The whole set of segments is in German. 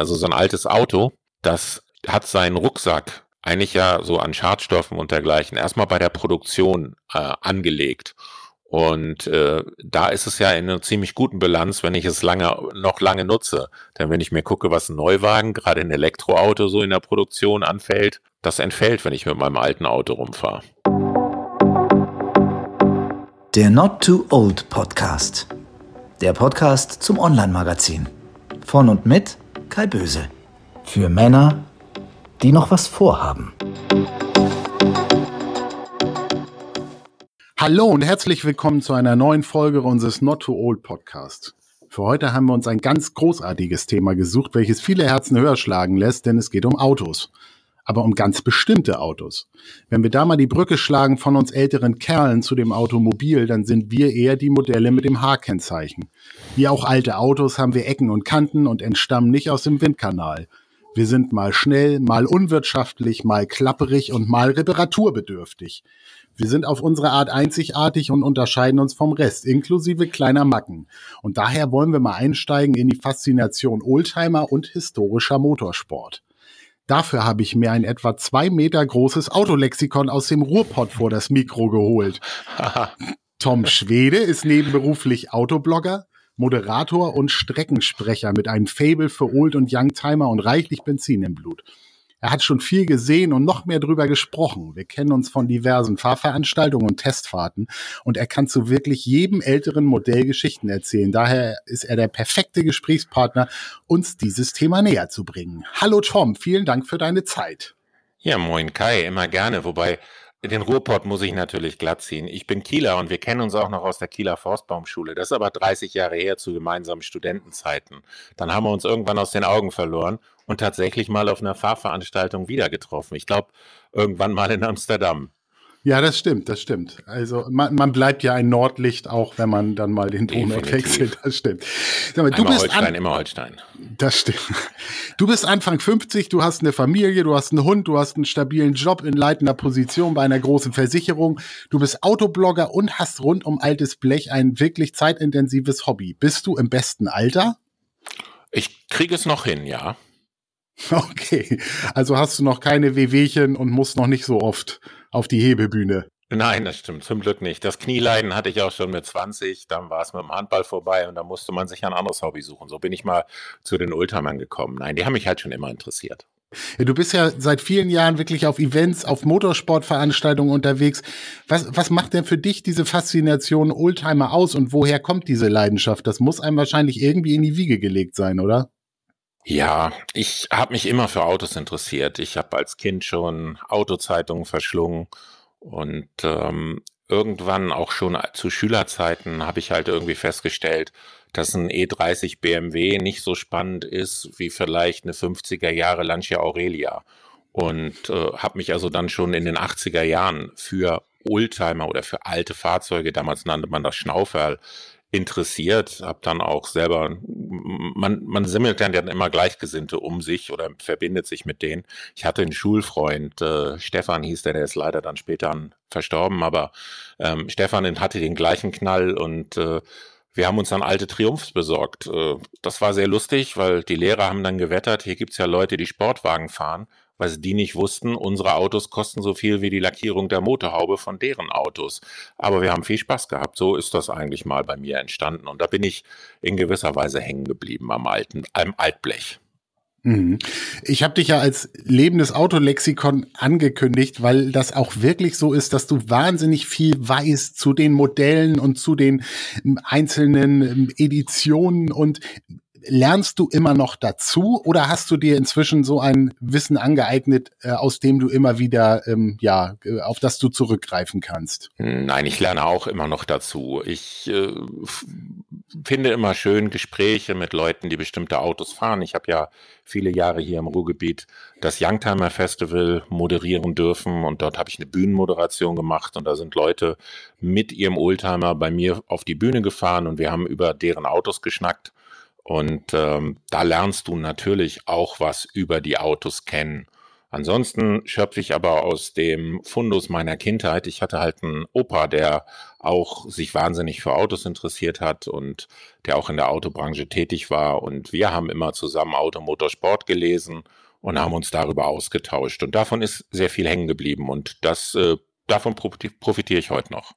Also so ein altes Auto, das hat seinen Rucksack eigentlich ja so an Schadstoffen und dergleichen erstmal bei der Produktion äh, angelegt. Und äh, da ist es ja in einer ziemlich guten Bilanz, wenn ich es lange, noch lange nutze. Denn wenn ich mir gucke, was ein Neuwagen, gerade ein Elektroauto so in der Produktion anfällt, das entfällt, wenn ich mit meinem alten Auto rumfahre. Der Not Too Old Podcast. Der Podcast zum Online-Magazin. Von und mit Kai Böse. Für Männer, die noch was vorhaben. Hallo und herzlich willkommen zu einer neuen Folge unseres Not Too Old Podcast. Für heute haben wir uns ein ganz großartiges Thema gesucht, welches viele Herzen höher schlagen lässt, denn es geht um Autos. Aber um ganz bestimmte Autos. Wenn wir da mal die Brücke schlagen von uns älteren Kerlen zu dem Automobil, dann sind wir eher die Modelle mit dem H-Kennzeichen. Wie auch alte Autos haben wir Ecken und Kanten und entstammen nicht aus dem Windkanal. Wir sind mal schnell, mal unwirtschaftlich, mal klapperig und mal reparaturbedürftig. Wir sind auf unsere Art einzigartig und unterscheiden uns vom Rest, inklusive kleiner Macken. Und daher wollen wir mal einsteigen in die Faszination Oldtimer und historischer Motorsport. Dafür habe ich mir ein etwa zwei Meter großes Autolexikon aus dem Ruhrpott vor das Mikro geholt. Tom Schwede ist nebenberuflich Autoblogger, Moderator und Streckensprecher mit einem Fable für Old- und Youngtimer und reichlich Benzin im Blut. Er hat schon viel gesehen und noch mehr drüber gesprochen. Wir kennen uns von diversen Fahrveranstaltungen und Testfahrten und er kann zu wirklich jedem älteren Modell Geschichten erzählen. Daher ist er der perfekte Gesprächspartner, uns dieses Thema näher zu bringen. Hallo Tom, vielen Dank für deine Zeit. Ja, moin Kai, immer gerne. Wobei den Ruhrpott muss ich natürlich glatt ziehen. Ich bin Kieler und wir kennen uns auch noch aus der Kieler Forstbaumschule. Das ist aber 30 Jahre her zu gemeinsamen Studentenzeiten. Dann haben wir uns irgendwann aus den Augen verloren und tatsächlich mal auf einer Fahrveranstaltung wieder getroffen. Ich glaube, irgendwann mal in Amsterdam. Ja, das stimmt, das stimmt. Also man, man bleibt ja ein Nordlicht, auch wenn man dann mal den Donut wechselt. Das stimmt. Sag mal, du bist Holstein, an, immer Holstein. Das stimmt. Du bist Anfang 50, du hast eine Familie, du hast einen Hund, du hast einen stabilen Job in leitender Position bei einer großen Versicherung. Du bist Autoblogger und hast rund um altes Blech ein wirklich zeitintensives Hobby. Bist du im besten Alter? Ich kriege es noch hin, ja. Okay, also hast du noch keine Wehwehchen und musst noch nicht so oft auf die Hebebühne. Nein, das stimmt, zum Glück nicht. Das Knieleiden hatte ich auch schon mit 20, dann war es mit dem Handball vorbei und da musste man sich ein anderes Hobby suchen. So bin ich mal zu den Ultraman gekommen. Nein, die haben mich halt schon immer interessiert. Ja, du bist ja seit vielen Jahren wirklich auf Events, auf Motorsportveranstaltungen unterwegs. Was, was macht denn für dich diese Faszination Oldtimer aus und woher kommt diese Leidenschaft? Das muss einem wahrscheinlich irgendwie in die Wiege gelegt sein, oder? Ja, ich habe mich immer für Autos interessiert. Ich habe als Kind schon Autozeitungen verschlungen und ähm, irgendwann auch schon zu Schülerzeiten habe ich halt irgendwie festgestellt, dass ein E30 BMW nicht so spannend ist wie vielleicht eine 50er Jahre Lancia Aurelia. Und äh, habe mich also dann schon in den 80er Jahren für Oldtimer oder für alte Fahrzeuge, damals nannte man das Schnauferl, interessiert, habe dann auch selber, man, man simmelt dann immer Gleichgesinnte um sich oder verbindet sich mit denen. Ich hatte einen Schulfreund, äh, Stefan hieß der, der ist leider dann später verstorben, aber ähm, Stefan hatte den gleichen Knall und äh, wir haben uns dann alte Triumphs besorgt. Äh, das war sehr lustig, weil die Lehrer haben dann gewettert, hier gibt's ja Leute, die Sportwagen fahren weil die nicht wussten, unsere Autos kosten so viel wie die Lackierung der Motorhaube von deren Autos. Aber wir haben viel Spaß gehabt. So ist das eigentlich mal bei mir entstanden. Und da bin ich in gewisser Weise hängen geblieben am alten, am Altblech. Mhm. Ich habe dich ja als lebendes Autolexikon angekündigt, weil das auch wirklich so ist, dass du wahnsinnig viel weißt zu den Modellen und zu den ähm, einzelnen ähm, Editionen und lernst du immer noch dazu oder hast du dir inzwischen so ein Wissen angeeignet, äh, aus dem du immer wieder, ähm, ja, äh, auf das du zurückgreifen kannst? Nein, ich lerne auch immer noch dazu. Ich äh, finde immer schön Gespräche mit Leuten, die bestimmte Autos fahren. Ich habe ja viele Jahre hier im Ruhrgebiet das Youngtimer Festival moderieren dürfen und dort habe ich eine Bühnenmoderation gemacht und da sind Leute mit ihrem Oldtimer bei mir auf die Bühne gefahren und wir haben über deren Autos geschnackt und ähm, da lernst du natürlich auch was über die Autos kennen. Ansonsten schöpfe ich aber aus dem Fundus meiner Kindheit. Ich hatte halt einen Opa, der auch sich wahnsinnig für Autos interessiert hat und der auch in der Autobranche tätig war. Und wir haben immer zusammen Automotorsport gelesen und haben uns darüber ausgetauscht. Und davon ist sehr viel hängen geblieben. Und das, äh, davon profitiere ich heute noch.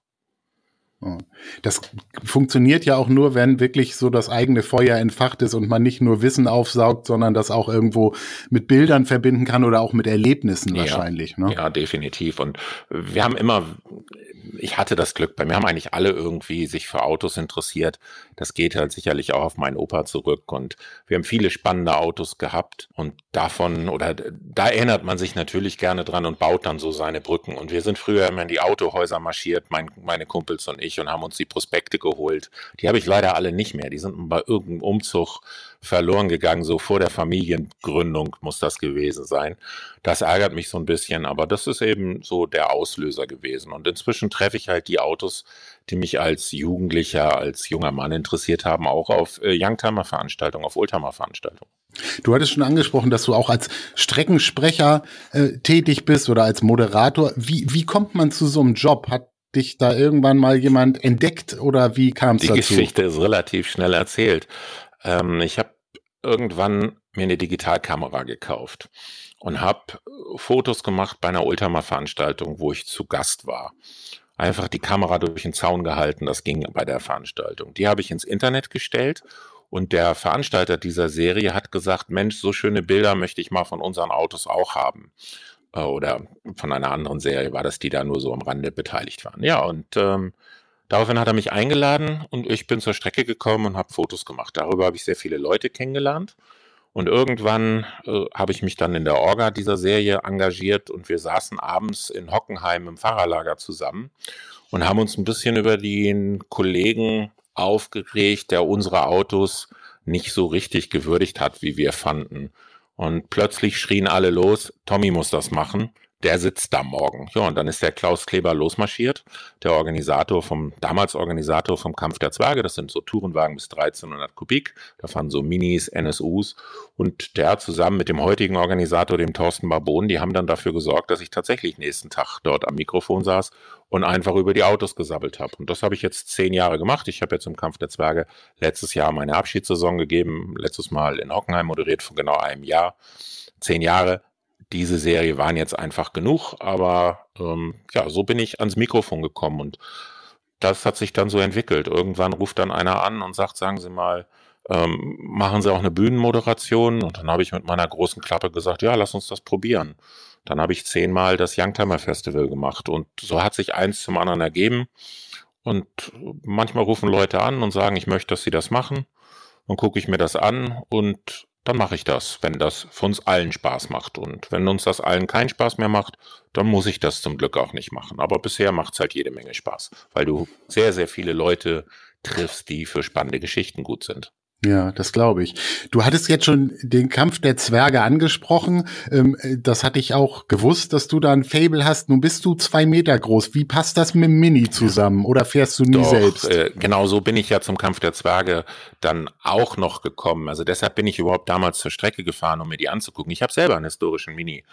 Das funktioniert ja auch nur, wenn wirklich so das eigene Feuer entfacht ist und man nicht nur Wissen aufsaugt, sondern das auch irgendwo mit Bildern verbinden kann oder auch mit Erlebnissen ja, wahrscheinlich. Ne? Ja, definitiv. Und wir haben immer, ich hatte das Glück, bei mir haben eigentlich alle irgendwie sich für Autos interessiert. Das geht halt sicherlich auch auf meinen Opa zurück. Und wir haben viele spannende Autos gehabt. Und davon, oder da erinnert man sich natürlich gerne dran und baut dann so seine Brücken. Und wir sind früher immer in die Autohäuser marschiert, mein, meine Kumpels und ich, und haben uns die Prospekte geholt. Die habe ich leider alle nicht mehr. Die sind bei irgendeinem Umzug verloren gegangen, so vor der Familiengründung muss das gewesen sein. Das ärgert mich so ein bisschen, aber das ist eben so der Auslöser gewesen. Und inzwischen treffe ich halt die Autos, die mich als Jugendlicher, als junger Mann interessiert haben, auch auf äh, Youngtimer-Veranstaltungen, auf Oldtimer-Veranstaltungen. Du hattest schon angesprochen, dass du auch als Streckensprecher äh, tätig bist oder als Moderator. Wie, wie kommt man zu so einem Job? Hat dich da irgendwann mal jemand entdeckt oder wie kam es dazu? Die Geschichte ist relativ schnell erzählt. Ähm, ich habe irgendwann mir eine Digitalkamera gekauft und habe Fotos gemacht bei einer Ultramar-Veranstaltung, wo ich zu Gast war einfach die Kamera durch den Zaun gehalten. Das ging bei der Veranstaltung. Die habe ich ins Internet gestellt und der Veranstalter dieser Serie hat gesagt, Mensch, so schöne Bilder möchte ich mal von unseren Autos auch haben. Äh, oder von einer anderen Serie war das, die da nur so am Rande beteiligt waren. Ja, und ähm, daraufhin hat er mich eingeladen und ich bin zur Strecke gekommen und habe Fotos gemacht. Darüber habe ich sehr viele Leute kennengelernt. Und irgendwann äh, habe ich mich dann in der Orga dieser Serie engagiert und wir saßen abends in Hockenheim im Fahrerlager zusammen und haben uns ein bisschen über den Kollegen aufgeregt, der unsere Autos nicht so richtig gewürdigt hat, wie wir fanden. Und plötzlich schrien alle los, Tommy muss das machen der sitzt da morgen. Ja, und dann ist der Klaus Kleber losmarschiert, der Organisator vom, damals Organisator vom Kampf der Zwerge. Das sind so Tourenwagen bis 1300 Kubik. Da fahren so Minis, NSUs. Und der zusammen mit dem heutigen Organisator, dem Thorsten Barbon, die haben dann dafür gesorgt, dass ich tatsächlich nächsten Tag dort am Mikrofon saß und einfach über die Autos gesabbelt habe. Und das habe ich jetzt zehn Jahre gemacht. Ich habe jetzt im Kampf der Zwerge letztes Jahr meine Abschiedssaison gegeben. Letztes Mal in Hockenheim moderiert vor genau einem Jahr. Zehn Jahre diese Serie waren jetzt einfach genug, aber ähm, ja, so bin ich ans Mikrofon gekommen und das hat sich dann so entwickelt. Irgendwann ruft dann einer an und sagt, sagen Sie mal, ähm, machen Sie auch eine Bühnenmoderation? Und dann habe ich mit meiner großen Klappe gesagt, ja, lass uns das probieren. Dann habe ich zehnmal das Youngtimer Festival gemacht und so hat sich eins zum anderen ergeben. Und manchmal rufen Leute an und sagen, ich möchte, dass sie das machen. Dann gucke ich mir das an und dann mache ich das, wenn das für uns allen Spaß macht. Und wenn uns das allen keinen Spaß mehr macht, dann muss ich das zum Glück auch nicht machen. Aber bisher macht es halt jede Menge Spaß, weil du sehr, sehr viele Leute triffst, die für spannende Geschichten gut sind. Ja, das glaube ich. Du hattest jetzt schon den Kampf der Zwerge angesprochen. Ähm, das hatte ich auch gewusst, dass du da ein Fable hast. Nun bist du zwei Meter groß. Wie passt das mit dem Mini zusammen? Oder fährst du nie Doch, selbst? Äh, genau so bin ich ja zum Kampf der Zwerge dann auch noch gekommen. Also deshalb bin ich überhaupt damals zur Strecke gefahren, um mir die anzugucken. Ich habe selber einen historischen Mini.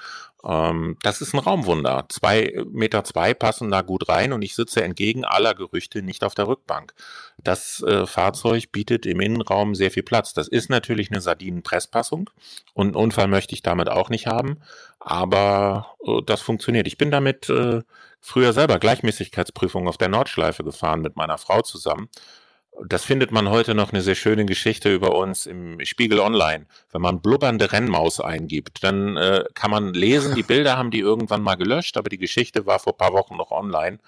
Ähm, das ist ein Raumwunder. Zwei Meter zwei passen da gut rein und ich sitze entgegen aller Gerüchte nicht auf der Rückbank. Das äh, Fahrzeug bietet im Innenraum sehr viel Platz. Das ist natürlich eine Sardinenpresspassung und einen Unfall möchte ich damit auch nicht haben, aber äh, das funktioniert. Ich bin damit äh, früher selber Gleichmäßigkeitsprüfung auf der Nordschleife gefahren mit meiner Frau zusammen das findet man heute noch eine sehr schöne Geschichte über uns im Spiegel Online. Wenn man blubbernde Rennmaus eingibt, dann äh, kann man lesen, die Bilder haben die irgendwann mal gelöscht, aber die Geschichte war vor paar Wochen noch online.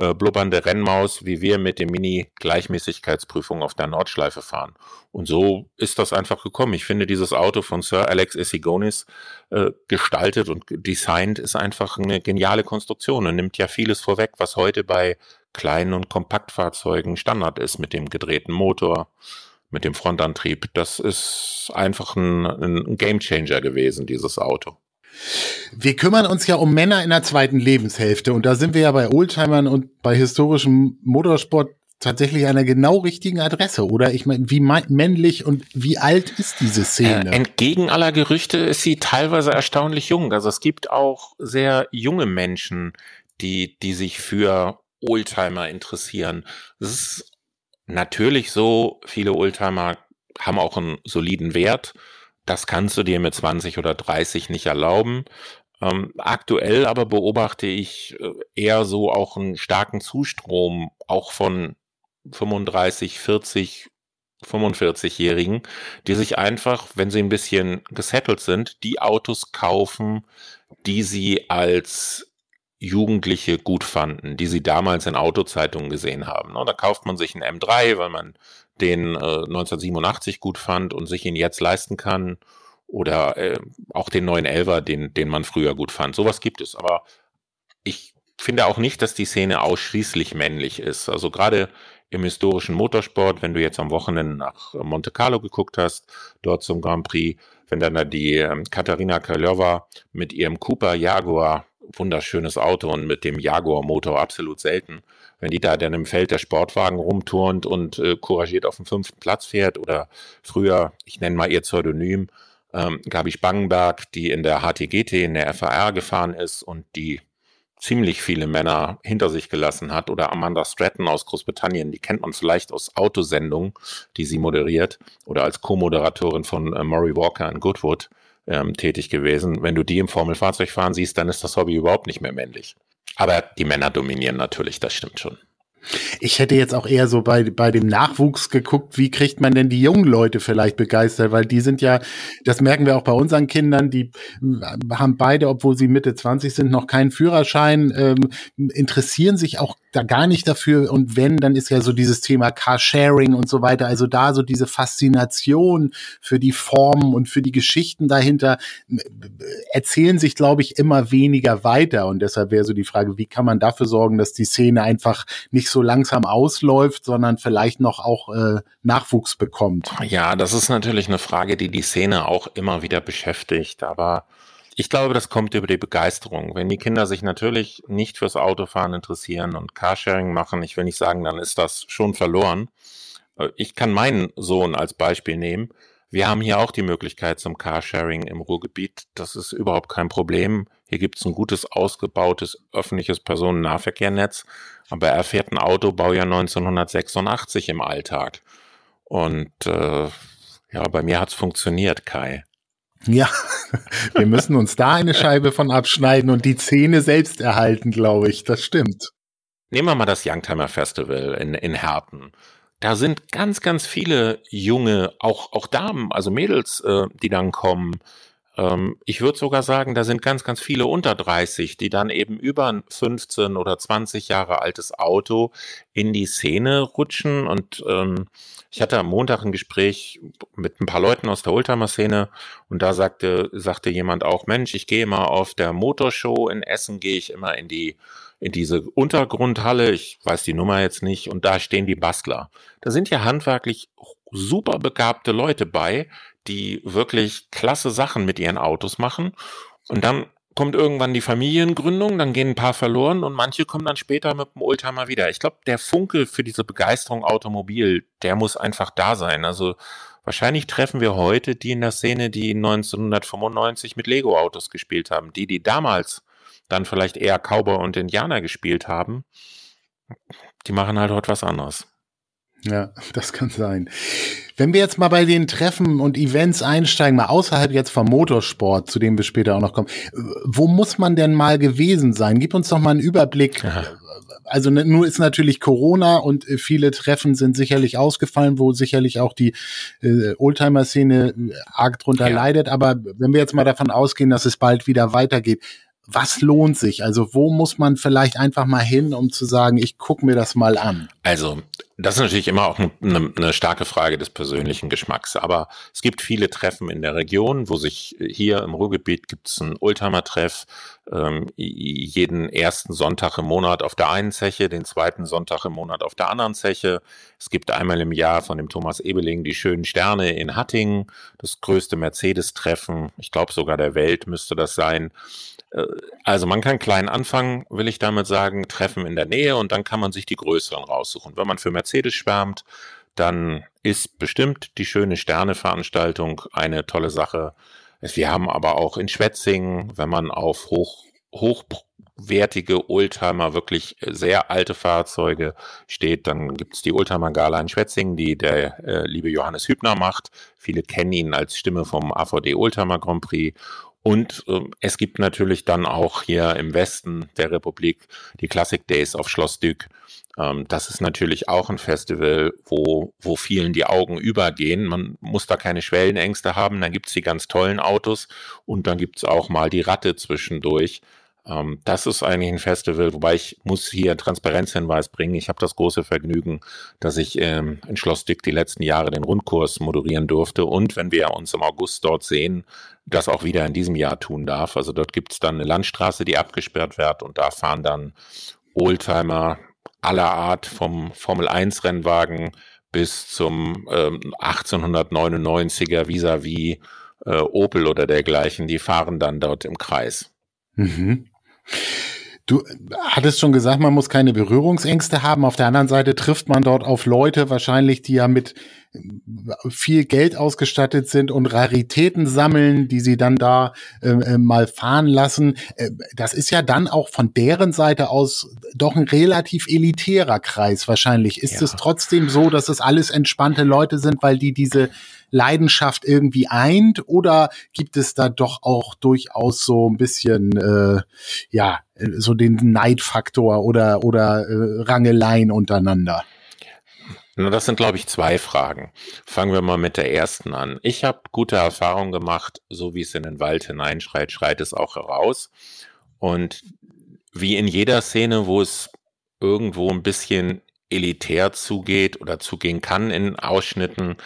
Äh, blubbernde Rennmaus, wie wir mit dem Mini-Gleichmäßigkeitsprüfung auf der Nordschleife fahren. Und so ist das einfach gekommen. Ich finde, dieses Auto von Sir Alex Essigonis äh, gestaltet und designt ist einfach eine geniale Konstruktion und nimmt ja vieles vorweg, was heute bei kleinen und Kompaktfahrzeugen Standard ist mit dem gedrehten Motor, mit dem Frontantrieb. Das ist einfach ein, ein Gamechanger gewesen, dieses Auto. Wir kümmern uns ja um Männer in der zweiten Lebenshälfte und da sind wir ja bei Oldtimern und bei historischem Motorsport tatsächlich einer genau richtigen Adresse, oder? Ich meine, wie männlich und wie alt ist diese Szene? Äh, entgegen aller Gerüchte ist sie teilweise erstaunlich jung. Also es gibt auch sehr junge Menschen, die, die sich für Oldtimer interessieren. Es ist natürlich so, viele Oldtimer haben auch einen soliden Wert. Das kannst du dir mit 20 oder 30 nicht erlauben. Ähm, aktuell aber beobachte ich äh, eher so auch einen starken Zustrom, auch von 35, 40, 45-Jährigen, die sich einfach, wenn sie ein bisschen gesettelt sind, die Autos kaufen, die sie als Jugendliche gut fanden, die sie damals in Autozeitungen gesehen haben. Und da kauft man sich einen M3, weil man den äh, 1987 gut fand und sich ihn jetzt leisten kann. Oder äh, auch den 911er, den, den man früher gut fand. Sowas gibt es. Aber ich finde auch nicht, dass die Szene ausschließlich männlich ist. Also gerade im historischen Motorsport, wenn du jetzt am Wochenende nach Monte Carlo geguckt hast, dort zum Grand Prix, wenn dann da die ähm, Katharina Karlova mit ihrem Cooper Jaguar wunderschönes Auto und mit dem Jaguar-Motor absolut selten. Wenn die da dann im Feld der Sportwagen rumturnt und äh, couragiert auf dem fünften Platz fährt oder früher, ich nenne mal ihr Pseudonym, ähm, Gabi Spangenberg, die in der HTGT, in der FAR gefahren ist und die ziemlich viele Männer hinter sich gelassen hat oder Amanda Stratton aus Großbritannien, die kennt man vielleicht aus Autosendungen, die sie moderiert oder als Co-Moderatorin von äh, Murray Walker in Goodwood ähm, tätig gewesen. Wenn du die im Formelfahrzeugfahren siehst, dann ist das Hobby überhaupt nicht mehr männlich. Aber die Männer dominieren natürlich, das stimmt schon. Ich hätte jetzt auch eher so bei, bei dem Nachwuchs geguckt, wie kriegt man denn die jungen Leute vielleicht begeistert, weil die sind ja, das merken wir auch bei unseren Kindern, die äh, haben beide, obwohl sie Mitte 20 sind, noch keinen Führerschein, ähm, interessieren sich auch da gar nicht dafür. Und wenn, dann ist ja so dieses Thema Carsharing und so weiter, also da so diese Faszination für die Formen und für die Geschichten dahinter erzählen sich, glaube ich, immer weniger weiter. Und deshalb wäre so die Frage, wie kann man dafür sorgen, dass die Szene einfach nicht so langsam ausläuft, sondern vielleicht noch auch äh, Nachwuchs bekommt? Ja, das ist natürlich eine Frage, die die Szene auch immer wieder beschäftigt, aber ich glaube, das kommt über die Begeisterung. Wenn die Kinder sich natürlich nicht fürs Autofahren interessieren und Carsharing machen, ich will nicht sagen, dann ist das schon verloren. Äh, ich kann meinen Sohn als Beispiel nehmen. Wir haben hier auch die Möglichkeit zum Carsharing im Ruhrgebiet. Das ist überhaupt kein Problem. Hier gibt es ein gutes, ausgebautes öffentliches Personennahverkehrnetz. Aber er fährt ein Auto, Baujahr 1986 im Alltag. Und äh, ja, bei mir hat's funktioniert, Kai. Ja, wir müssen uns da eine Scheibe von abschneiden und die Zähne selbst erhalten, glaube ich. Das stimmt. Nehmen wir mal das Youngtimer Festival in, in Herten. Da sind ganz, ganz viele junge, auch, auch Damen, also Mädels, äh, die dann kommen. Ähm, ich würde sogar sagen, da sind ganz, ganz viele unter 30, die dann eben über ein 15 oder 20 Jahre altes Auto in die Szene rutschen. Und ähm, ich hatte am Montag ein Gespräch mit ein paar Leuten aus der Oldtimer-Szene und da sagte, sagte jemand auch, Mensch, ich gehe mal auf der Motorshow in Essen, gehe ich immer in die in diese Untergrundhalle, ich weiß die Nummer jetzt nicht, und da stehen die Bastler. Da sind ja handwerklich super begabte Leute bei, die wirklich klasse Sachen mit ihren Autos machen. Und dann kommt irgendwann die Familiengründung, dann gehen ein paar verloren und manche kommen dann später mit dem Oldtimer wieder. Ich glaube, der Funke für diese Begeisterung Automobil, der muss einfach da sein. Also wahrscheinlich treffen wir heute die in der Szene, die 1995 mit Lego-Autos gespielt haben, die, die damals dann vielleicht eher Cowboy und Indianer gespielt haben, die machen halt heute was anderes. Ja, das kann sein. Wenn wir jetzt mal bei den Treffen und Events einsteigen, mal außerhalb jetzt vom Motorsport, zu dem wir später auch noch kommen, wo muss man denn mal gewesen sein? Gib uns doch mal einen Überblick. Ja. Also ne, nur ist natürlich Corona und äh, viele Treffen sind sicherlich ausgefallen, wo sicherlich auch die äh, Oldtimer-Szene äh, arg drunter ja. leidet. Aber wenn wir jetzt mal davon ausgehen, dass es bald wieder weitergeht, was lohnt sich? Also wo muss man vielleicht einfach mal hin, um zu sagen, ich gucke mir das mal an? Also das ist natürlich immer auch eine, eine, starke Frage des persönlichen Geschmacks. Aber es gibt viele Treffen in der Region, wo sich hier im Ruhrgebiet gibt es einen Oldtimer-Treff, ähm, jeden ersten Sonntag im Monat auf der einen Zeche, den zweiten Sonntag im Monat auf der anderen Zeche. Es gibt einmal im Jahr von dem Thomas Ebeling die schönen Sterne in Hattingen, das größte Mercedes-Treffen, ich glaube sogar der Welt müsste das sein. Äh, also man kann klein anfangen, will ich damit sagen, Treffen in der Nähe und dann kann man sich die größeren raussuchen. Wenn man für Mercedes schwärmt, dann ist bestimmt die schöne Sterne-Veranstaltung eine tolle Sache. Wir haben aber auch in Schwetzingen, wenn man auf hoch, hochwertige Oldtimer, wirklich sehr alte Fahrzeuge steht, dann gibt's die Oldtimer Gala in Schwetzingen, die der äh, liebe Johannes Hübner macht. Viele kennen ihn als Stimme vom AVD Oldtimer Grand Prix. Und äh, es gibt natürlich dann auch hier im Westen der Republik die Classic Days auf Schloss Dück. Ähm, das ist natürlich auch ein Festival, wo, wo vielen die Augen übergehen. Man muss da keine Schwellenängste haben. Dann gibt's die ganz tollen Autos und dann gibt's auch mal die Ratte zwischendurch. Ähm, das ist eigentlich ein Festival, wobei ich muss hier Transparenzhinweis bringen. Ich habe das große Vergnügen, dass ich ähm, in Schloss Dick die letzten Jahre den Rundkurs moderieren durfte und wenn wir uns im August dort sehen, das auch wieder in diesem Jahr tun darf. Also dort gibt es dann eine Landstraße, die abgesperrt wird und da fahren dann Oldtimer aller Art vom Formel 1 Rennwagen bis zum ähm, 1899er vis-à-vis äh, Opel oder dergleichen, die fahren dann dort im Kreis. Mhm. Du hattest schon gesagt, man muss keine Berührungsängste haben. Auf der anderen Seite trifft man dort auf Leute wahrscheinlich, die ja mit viel Geld ausgestattet sind und Raritäten sammeln, die sie dann da äh, äh, mal fahren lassen. Äh, das ist ja dann auch von deren Seite aus doch ein relativ elitärer Kreis wahrscheinlich. Ist ja. es trotzdem so, dass es alles entspannte Leute sind, weil die diese Leidenschaft irgendwie eint? Oder gibt es da doch auch durchaus so ein bisschen, äh, ja, so den Neidfaktor oder, oder äh, Rangeleien untereinander? Na, das sind, glaube ich, zwei Fragen. Fangen wir mal mit der ersten an. Ich habe gute Erfahrungen gemacht, so wie es in den Wald hineinschreit, schreit es auch heraus. Und wie in jeder Szene, wo es irgendwo ein bisschen elitär zugeht oder zugehen kann in Ausschnitten,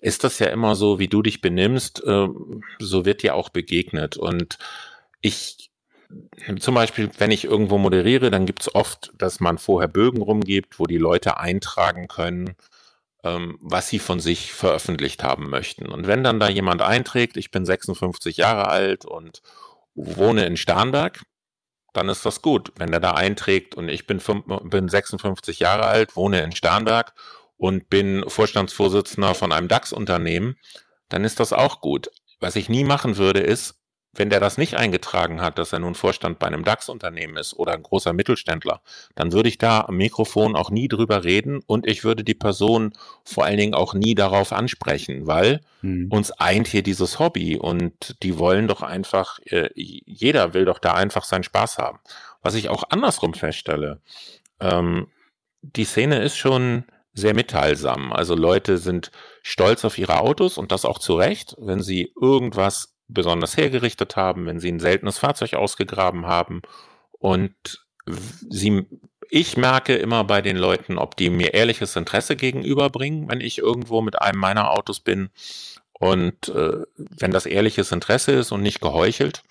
ist das ja immer so, wie du dich benimmst, äh, so wird dir auch begegnet. Und ich zum Beispiel, wenn ich irgendwo moderiere, dann gibt es oft, dass man vorher Bögen rumgibt, wo die Leute eintragen können, ähm, was sie von sich veröffentlicht haben möchten. Und wenn dann da jemand einträgt, ich bin 56 Jahre alt und wohne in Starnberg, dann ist das gut. Wenn der da einträgt und ich bin 56 Jahre alt, wohne in Starnberg und bin Vorstandsvorsitzender von einem DAX-Unternehmen, dann ist das auch gut. Was ich nie machen würde, ist, wenn der das nicht eingetragen hat, dass er nun Vorstand bei einem DAX-Unternehmen ist oder ein großer Mittelständler, dann würde ich da am Mikrofon auch nie drüber reden und ich würde die Person vor allen Dingen auch nie darauf ansprechen, weil hm. uns eint hier dieses Hobby und die wollen doch einfach, äh, jeder will doch da einfach seinen Spaß haben. Was ich auch andersrum feststelle, ähm, die Szene ist schon sehr mitteilsam. Also Leute sind stolz auf ihre Autos und das auch zu Recht, wenn sie irgendwas besonders hergerichtet haben, wenn sie ein seltenes Fahrzeug ausgegraben haben. Und sie, ich merke immer bei den Leuten, ob die mir ehrliches Interesse gegenüberbringen, wenn ich irgendwo mit einem meiner Autos bin. Und äh, wenn das ehrliches Interesse ist und nicht geheuchelt,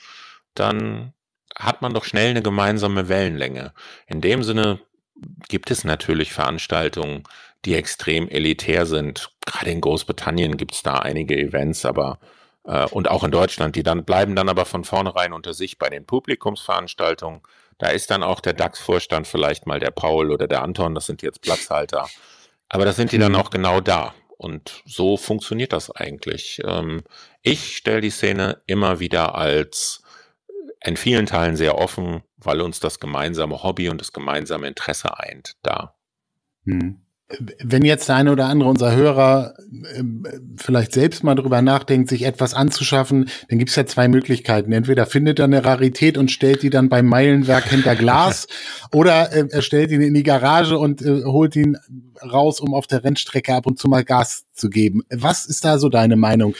dann hat man doch schnell eine gemeinsame Wellenlänge. In dem Sinne gibt es natürlich Veranstaltungen, die extrem elitär sind. Gerade in Großbritannien gibt es da einige Events, aber äh, und auch in Deutschland, die dann bleiben dann aber von vornherein unter sich bei den Publikumsveranstaltungen. Da ist dann auch der DAX-Vorstand vielleicht mal der Paul oder der Anton, das sind jetzt Platzhalter. Aber da sind die dann mhm. auch genau da. Und so funktioniert das eigentlich. Ähm, ich stelle die Szene immer wieder als in vielen Teilen sehr offen, weil uns das gemeinsame Hobby und das gemeinsame Interesse eint da. Hm wenn jetzt der eine oder andere unserer Hörer äh, vielleicht selbst mal drüber nachdenkt, sich etwas anzuschaffen, dann gibt's ja zwei Möglichkeiten. Entweder findet er eine Rarität und stellt die dann beim Meilenwerk hinter Glas oder äh, er stellt ihn in die Garage und äh, holt ihn raus, um auf der Rennstrecke ab und zu mal Gas zu geben. Was ist da so deine Meinung?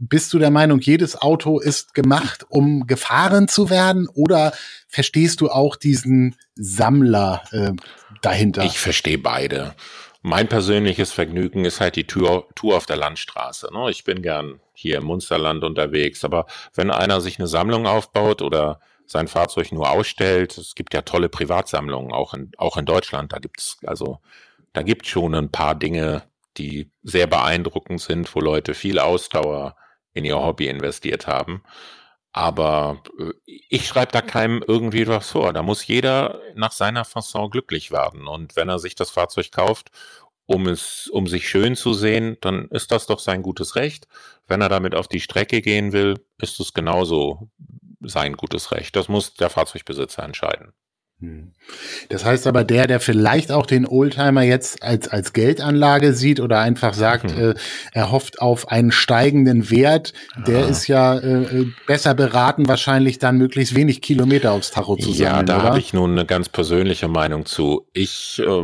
Bist du der Meinung, jedes Auto ist gemacht, um gefahren zu werden? Oder verstehst du auch diesen Sammler äh, dahinter? Ich verstehe beide mein persönliches Vergnügen ist halt die Tour, Tour auf der Landstraße. Ne? Ich bin gern hier im Munsterland unterwegs, aber wenn einer sich eine Sammlung aufbaut oder sein Fahrzeug nur ausstellt, es gibt ja tolle Privatsammlungen, auch in, auch in Deutschland, da gibt's also, da gibt's schon ein paar Dinge, die sehr beeindruckend sind, wo Leute viel Ausdauer in ihr Hobby investiert haben. Aber äh, ich schreibe da keinem irgendwie was vor. Da muss jeder nach seiner Fasson glücklich werden. Und wenn er sich das Fahrzeug kauft, um es, um sich schön zu sehen, dann ist das doch sein gutes Recht. Wenn er damit auf die Strecke gehen will, ist es genauso sein gutes Recht. Das muss der Fahrzeugbesitzer entscheiden. Hm. Das heißt aber, der, der vielleicht auch den Oldtimer jetzt als, als Geldanlage sieht oder einfach sagt, mhm. äh, er hofft auf einen steigenden Wert, der ah. ist ja äh, äh, besser beraten, wahrscheinlich dann möglichst wenig Kilometer aufs Tacho zu sammeln. Ja, da habe ich nun eine ganz persönliche Meinung zu. Ich äh,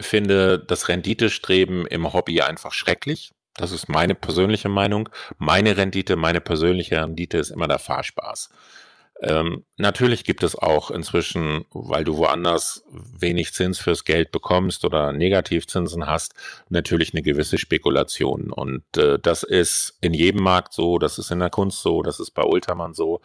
finde das Renditestreben im Hobby einfach schrecklich. Das ist meine persönliche Meinung. Meine Rendite, meine persönliche Rendite ist immer der Fahrspaß. Ähm, natürlich gibt es auch inzwischen, weil du woanders wenig Zins fürs Geld bekommst oder Negativzinsen hast, natürlich eine gewisse Spekulation. Und äh, das ist in jedem Markt so, das ist in der Kunst so, das ist bei Ultraman so.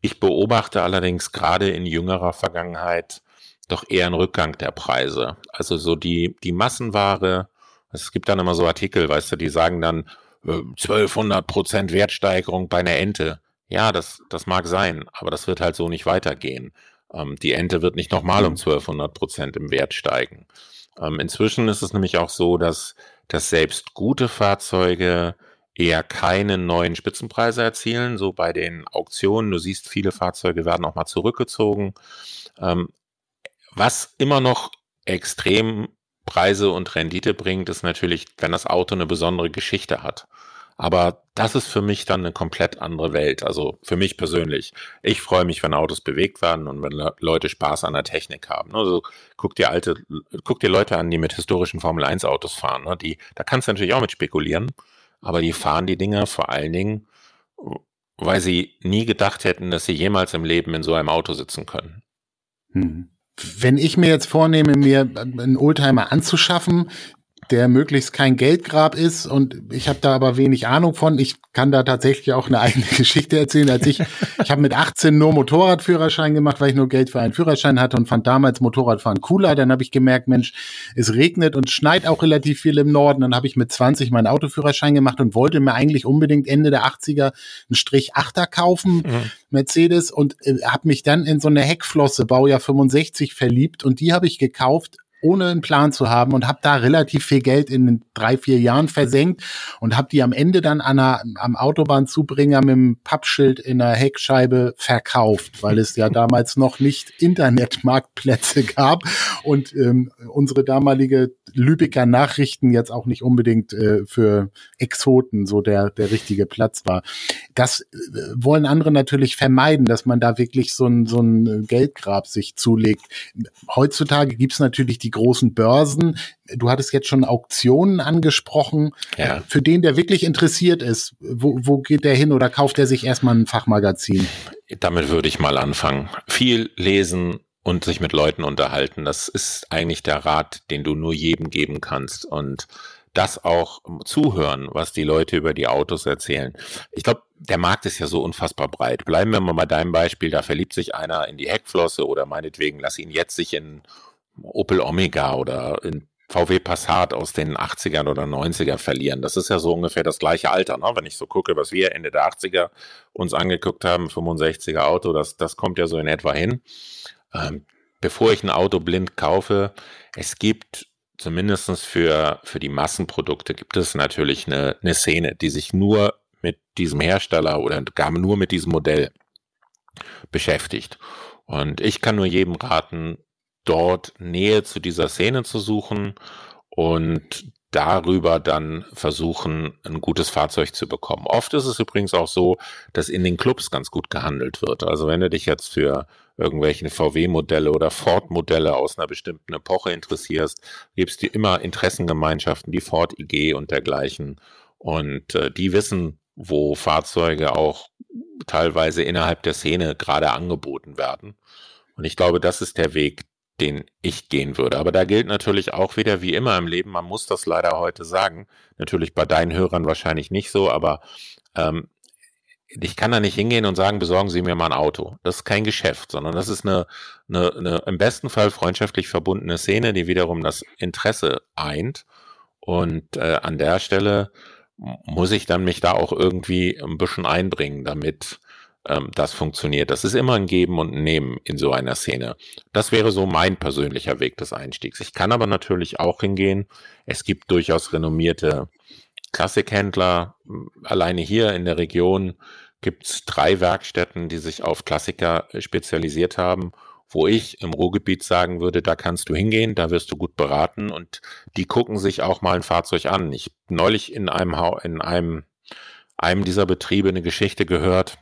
Ich beobachte allerdings gerade in jüngerer Vergangenheit doch eher einen Rückgang der Preise. Also so die, die Massenware, es gibt dann immer so Artikel, weißt du, die sagen dann äh, 1200 Prozent Wertsteigerung bei einer Ente. Ja, das, das mag sein, aber das wird halt so nicht weitergehen. Ähm, die Ente wird nicht nochmal um 1200 Prozent im Wert steigen. Ähm, inzwischen ist es nämlich auch so, dass, dass selbst gute Fahrzeuge eher keine neuen Spitzenpreise erzielen, so bei den Auktionen. Du siehst, viele Fahrzeuge werden auch mal zurückgezogen. Ähm, was immer noch extrem Preise und Rendite bringt, ist natürlich, wenn das Auto eine besondere Geschichte hat. Aber das ist für mich dann eine komplett andere Welt. Also für mich persönlich. Ich freue mich, wenn Autos bewegt werden und wenn Leute Spaß an der Technik haben. Also guck dir alte, guck dir Leute an, die mit historischen Formel 1 Autos fahren. Ne? Die, da kannst du natürlich auch mit spekulieren. Aber die fahren die Dinger vor allen Dingen, weil sie nie gedacht hätten, dass sie jemals im Leben in so einem Auto sitzen können. Hm wenn ich mir jetzt vornehme, mir einen Oldtimer anzuschaffen, der möglichst kein Geldgrab ist und ich habe da aber wenig Ahnung von. Ich kann da tatsächlich auch eine eigene Geschichte erzählen. Als ich, ich habe mit 18 nur Motorradführerschein gemacht, weil ich nur Geld für einen Führerschein hatte und fand damals Motorradfahren cooler. Dann habe ich gemerkt, Mensch, es regnet und schneit auch relativ viel im Norden. Dann habe ich mit 20 meinen Autoführerschein gemacht und wollte mir eigentlich unbedingt Ende der 80er einen Strich 8er kaufen, mhm. Mercedes, und äh, habe mich dann in so eine Heckflosse, Baujahr 65, verliebt und die habe ich gekauft ohne einen Plan zu haben und habe da relativ viel Geld in drei, vier Jahren versenkt und habe die am Ende dann an einer, am Autobahnzubringer mit dem Pappschild in der Heckscheibe verkauft, weil es ja damals noch nicht Internetmarktplätze gab und ähm, unsere damalige Lübecker Nachrichten jetzt auch nicht unbedingt äh, für Exoten so der, der richtige Platz war. Das äh, wollen andere natürlich vermeiden, dass man da wirklich so ein, so ein Geldgrab sich zulegt. Heutzutage gibt's natürlich die großen Börsen. Du hattest jetzt schon Auktionen angesprochen. Ja. Für den, der wirklich interessiert ist, wo, wo geht der hin oder kauft er sich erstmal ein Fachmagazin? Damit würde ich mal anfangen. Viel lesen, und sich mit Leuten unterhalten. Das ist eigentlich der Rat, den du nur jedem geben kannst. Und das auch zuhören, was die Leute über die Autos erzählen. Ich glaube, der Markt ist ja so unfassbar breit. Bleiben wir mal bei deinem Beispiel, da verliebt sich einer in die Heckflosse oder meinetwegen lass ihn jetzt sich in Opel Omega oder in VW Passat aus den 80ern oder 90er verlieren. Das ist ja so ungefähr das gleiche Alter, ne? wenn ich so gucke, was wir Ende der 80er uns angeguckt haben, 65er Auto, das, das kommt ja so in etwa hin. Ähm, bevor ich ein Auto blind kaufe, es gibt zumindestens für, für die Massenprodukte gibt es natürlich eine, eine Szene, die sich nur mit diesem Hersteller oder gar nur mit diesem Modell beschäftigt. Und ich kann nur jedem raten, dort Nähe zu dieser Szene zu suchen und darüber dann versuchen, ein gutes Fahrzeug zu bekommen. Oft ist es übrigens auch so, dass in den Clubs ganz gut gehandelt wird. Also wenn du dich jetzt für irgendwelche VW-Modelle oder Ford-Modelle aus einer bestimmten Epoche interessierst, gibt es dir immer Interessengemeinschaften, die Ford IG und dergleichen. Und äh, die wissen, wo Fahrzeuge auch teilweise innerhalb der Szene gerade angeboten werden. Und ich glaube, das ist der Weg, den ich gehen würde. Aber da gilt natürlich auch wieder wie immer im Leben, man muss das leider heute sagen, natürlich bei deinen Hörern wahrscheinlich nicht so, aber ähm, ich kann da nicht hingehen und sagen, besorgen Sie mir mal ein Auto. Das ist kein Geschäft, sondern das ist eine, eine, eine im besten Fall freundschaftlich verbundene Szene, die wiederum das Interesse eint. Und äh, an der Stelle muss ich dann mich da auch irgendwie ein bisschen einbringen, damit ähm, das funktioniert. Das ist immer ein Geben und ein Nehmen in so einer Szene. Das wäre so mein persönlicher Weg des Einstiegs. Ich kann aber natürlich auch hingehen. Es gibt durchaus renommierte Klassikhändler. Alleine hier in der Region gibt es drei Werkstätten, die sich auf Klassiker spezialisiert haben wo ich im Ruhrgebiet sagen würde, da kannst du hingehen, da wirst du gut beraten und die gucken sich auch mal ein Fahrzeug an. Ich neulich in einem in einem einem dieser Betriebe eine Geschichte gehört.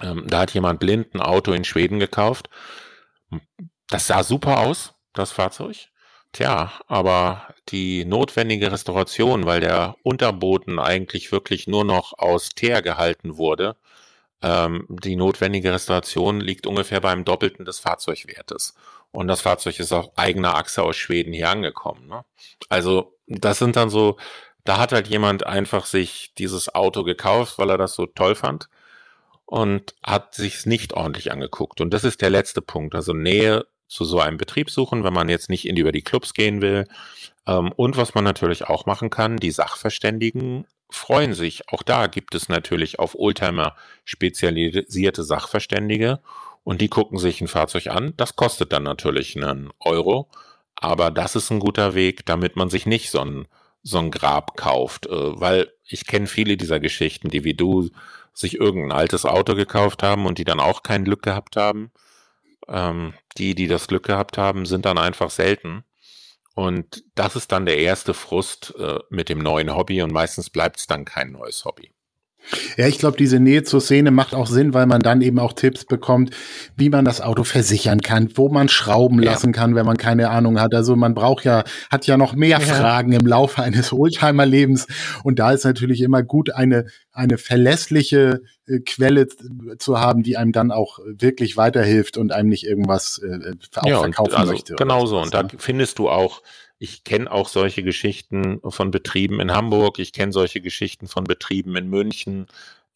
Ähm, da hat jemand blind ein Auto in Schweden gekauft. Das sah super aus, das Fahrzeug. Tja, aber die notwendige Restauration, weil der Unterboden eigentlich wirklich nur noch aus Teer gehalten wurde, ähm, die notwendige Restauration liegt ungefähr beim Doppelten des Fahrzeugwertes. Und das Fahrzeug ist auf eigener Achse aus Schweden hier angekommen. Ne? Also das sind dann so, da hat halt jemand einfach sich dieses Auto gekauft, weil er das so toll fand und hat sich nicht ordentlich angeguckt. Und das ist der letzte Punkt. Also Nähe zu so einem Betrieb suchen, wenn man jetzt nicht in über die Clubs gehen will. Ähm, und was man natürlich auch machen kann, die Sachverständigen freuen sich. Auch da gibt es natürlich auf Oldtimer spezialisierte Sachverständige und die gucken sich ein Fahrzeug an. Das kostet dann natürlich einen Euro, aber das ist ein guter Weg, damit man sich nicht so ein, so ein Grab kauft, äh, weil ich kenne viele dieser Geschichten, die wie du sich irgendein altes Auto gekauft haben und die dann auch kein Glück gehabt haben. Ähm, die, die das Glück gehabt haben, sind dann einfach selten. Und das ist dann der erste Frust äh, mit dem neuen Hobby und meistens bleibt es dann kein neues Hobby. Ja, ich glaube, diese Nähe zur Szene macht auch Sinn, weil man dann eben auch Tipps bekommt, wie man das Auto versichern kann, wo man schrauben ja. lassen kann, wenn man keine Ahnung hat. Also man braucht ja, hat ja noch mehr ja. Fragen im Laufe eines Oldtimer-Lebens. Und da ist natürlich immer gut, eine, eine verlässliche äh, Quelle zu haben, die einem dann auch wirklich weiterhilft und einem nicht irgendwas äh, auch ja, verkaufen also möchte. Genauso. Und da ne? findest du auch ich kenne auch solche Geschichten von Betrieben in Hamburg. Ich kenne solche Geschichten von Betrieben in München.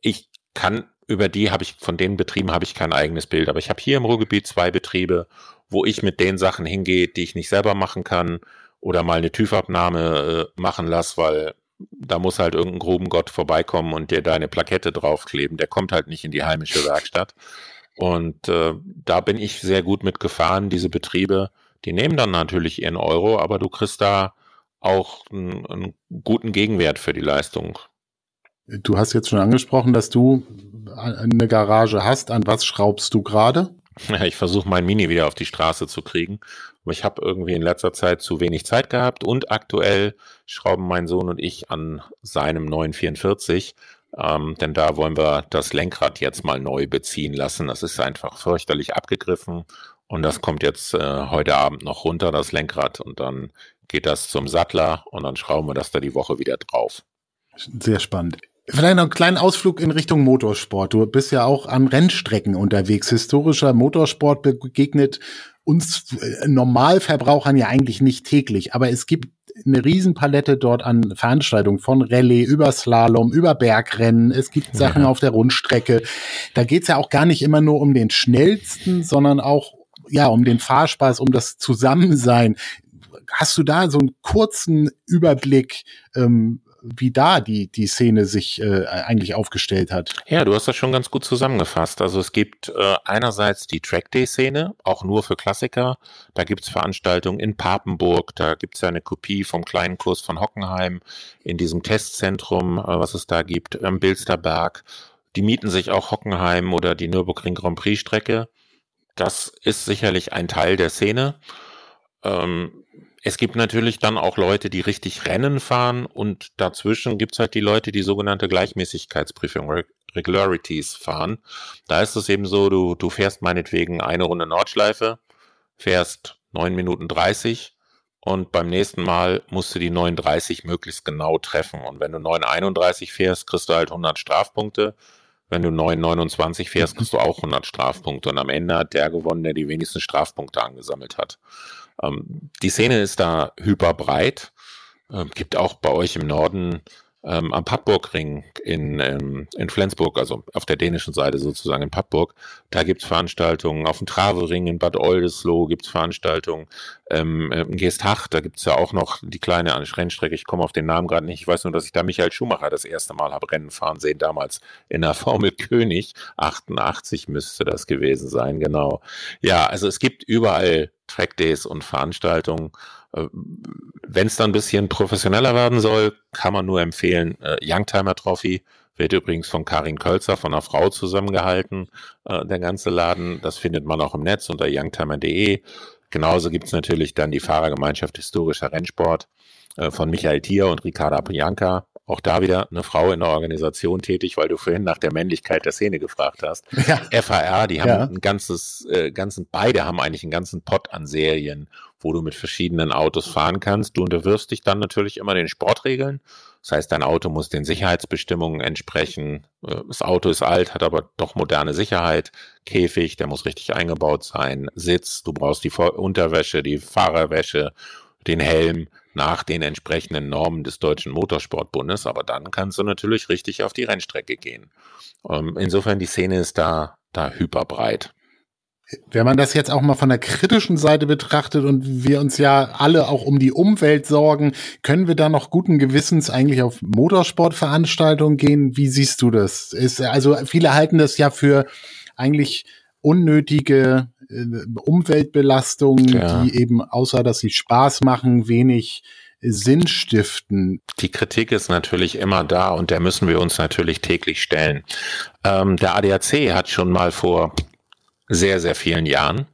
Ich kann über die habe ich von den Betrieben habe ich kein eigenes Bild, aber ich habe hier im Ruhrgebiet zwei Betriebe, wo ich mit den Sachen hingehe, die ich nicht selber machen kann oder mal eine TÜV-Abnahme äh, machen lasse, weil da muss halt irgendein Grubengott vorbeikommen und dir deine Plakette draufkleben. Der kommt halt nicht in die heimische Werkstatt. Und äh, da bin ich sehr gut mitgefahren, diese Betriebe die nehmen dann natürlich ihren Euro, aber du kriegst da auch einen, einen guten Gegenwert für die Leistung. Du hast jetzt schon angesprochen, dass du eine Garage hast. An was schraubst du gerade? Ja, ich versuche mein Mini wieder auf die Straße zu kriegen. Aber ich habe irgendwie in letzter Zeit zu wenig Zeit gehabt und aktuell schrauben mein Sohn und ich an seinem 944. Ähm, denn da wollen wir das Lenkrad jetzt mal neu beziehen lassen. Das ist einfach fürchterlich abgegriffen und das kommt jetzt äh, heute Abend noch runter, das Lenkrad, und dann geht das zum Sattler und dann schrauben wir das da die Woche wieder drauf. Sehr spannend. Vielleicht noch einen kleinen Ausflug in Richtung Motorsport. Du bist ja auch an Rennstrecken unterwegs. Historischer Motorsport begegnet uns äh, Normalverbrauchern ja eigentlich nicht täglich, aber es gibt eine Riesenpalette dort an Veranstaltungen von Rallye über Slalom, über Bergrennen. Es gibt Sachen ja. auf der Rundstrecke. Da geht's ja auch gar nicht immer nur um den schnellsten, sondern auch ja, um den Fahrspaß, um das Zusammensein. Hast du da so einen kurzen Überblick, ähm, wie da die, die Szene sich äh, eigentlich aufgestellt hat. Ja, du hast das schon ganz gut zusammengefasst. Also es gibt äh, einerseits die Trackday-Szene, auch nur für Klassiker. Da gibt's Veranstaltungen in Papenburg, da gibt's ja eine Kopie vom kleinen Kurs von Hockenheim in diesem Testzentrum, äh, was es da gibt, am Bilsterberg. Die mieten sich auch Hockenheim oder die Nürburgring Grand Prix Strecke. Das ist sicherlich ein Teil der Szene. Ähm, es gibt natürlich dann auch Leute, die richtig Rennen fahren und dazwischen gibt's halt die Leute, die sogenannte Gleichmäßigkeitsprüfung, Regularities fahren. Da ist es eben so, du, du fährst meinetwegen eine Runde Nordschleife, fährst neun Minuten dreißig und beim nächsten Mal musst du die 39 möglichst genau treffen. Und wenn du 9,31 fährst, kriegst du halt 100 Strafpunkte. Wenn du 9,29 fährst, kriegst du auch 100 Strafpunkte. Und am Ende hat der gewonnen, der die wenigsten Strafpunkte angesammelt hat. Ähm, die Szene ist da hyperbreit. Ähm, gibt auch bei euch im Norden ähm, am Padburgring in, ähm, in Flensburg, also auf der dänischen Seite sozusagen in Padburg. Da gibt's Veranstaltungen. Auf dem Travering in Bad Oldesloe gibt's Veranstaltungen. Ähm, in Geesthacht, da gibt's ja auch noch die kleine Rennstrecke. Ich komme auf den Namen gerade nicht. Ich weiß nur, dass ich da Michael Schumacher das erste Mal habe Rennen fahren sehen, damals in der Formel König. 88 müsste das gewesen sein, genau. Ja, also es gibt überall Trackdays und Veranstaltungen. Äh, Wenn es dann ein bisschen professioneller werden soll, kann man nur empfehlen, äh, Youngtimer Trophy wird übrigens von Karin Kölzer, von einer Frau zusammengehalten, äh, der ganze Laden. Das findet man auch im Netz unter youngtimer.de. Genauso gibt's natürlich dann die Fahrergemeinschaft Historischer Rennsport äh, von Michael Thier und Ricarda Pianka. Auch da wieder eine Frau in der Organisation tätig, weil du vorhin nach der Männlichkeit der Szene gefragt hast. Ja. FAR, die haben ja. ein ganzes, äh, ganzen, beide haben eigentlich einen ganzen Pot an Serien, wo du mit verschiedenen Autos fahren kannst. Du unterwirfst dich dann natürlich immer den Sportregeln. Das heißt, dein Auto muss den Sicherheitsbestimmungen entsprechen. Äh, das Auto ist alt, hat aber doch moderne Sicherheit. Käfig, der muss richtig eingebaut sein. Sitz, du brauchst die Unterwäsche, die Fahrerwäsche, den Helm nach den entsprechenden Normen des Deutschen Motorsportbundes, aber dann kannst du natürlich richtig auf die Rennstrecke gehen. Ähm, insofern die Szene ist da, da hyperbreit. Wenn man das jetzt auch mal von der kritischen Seite betrachtet und wir uns ja alle auch um die Umwelt sorgen, können wir da noch guten Gewissens eigentlich auf Motorsportveranstaltungen gehen? Wie siehst du das? Ist, also viele halten das ja für eigentlich unnötige äh, Umweltbelastung, ja. die eben außer dass sie Spaß machen, wenig Sinn stiften. Die Kritik ist natürlich immer da und der müssen wir uns natürlich täglich stellen. Ähm, der ADAC hat schon mal vor sehr, sehr vielen Jahren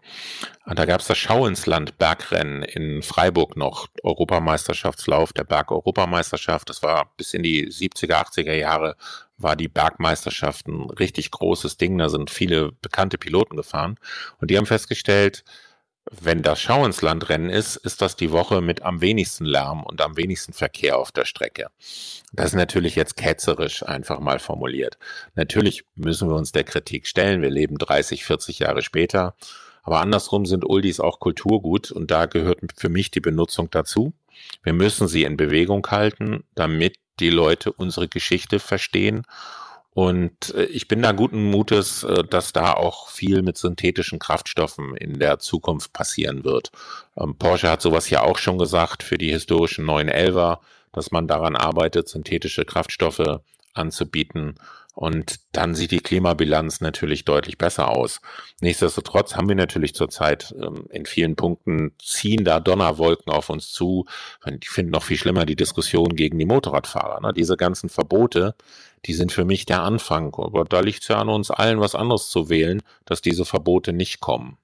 da gab es das Schau ins Land Bergrennen in Freiburg noch, Europameisterschaftslauf der Berg-Europameisterschaft. Das war bis in die 70er, 80er Jahre war die Bergmeisterschaft ein richtig großes Ding. Da sind viele bekannte Piloten gefahren. Und die haben festgestellt, wenn das Schau ins Land Rennen ist, ist das die Woche mit am wenigsten Lärm und am wenigsten Verkehr auf der Strecke. Das ist natürlich jetzt ketzerisch einfach mal formuliert. Natürlich müssen wir uns der Kritik stellen. Wir leben 30, 40 Jahre später. Aber andersrum sind Uldis auch Kulturgut und da gehört für mich die Benutzung dazu. Wir müssen sie in Bewegung halten, damit die Leute unsere Geschichte verstehen. Und äh, ich bin da guten Mutes, äh, dass da auch viel mit synthetischen Kraftstoffen in der Zukunft passieren wird. Ähm, Porsche hat sowas ja auch schon gesagt für die historischen 911er, dass man daran arbeitet, synthetische Kraftstoffe anzubieten. Und dann sieht die Klimabilanz natürlich deutlich besser aus. Nichtsdestotrotz haben wir natürlich zurzeit ähm, in vielen Punkten ziehen da Donnerwolken auf uns zu. Ich finde noch viel schlimmer die Diskussion gegen die Motorradfahrer. Ne? Diese ganzen Verbote, die sind für mich der Anfang. Aber da liegt es ja an uns allen, was anderes zu wählen, dass diese Verbote nicht kommen.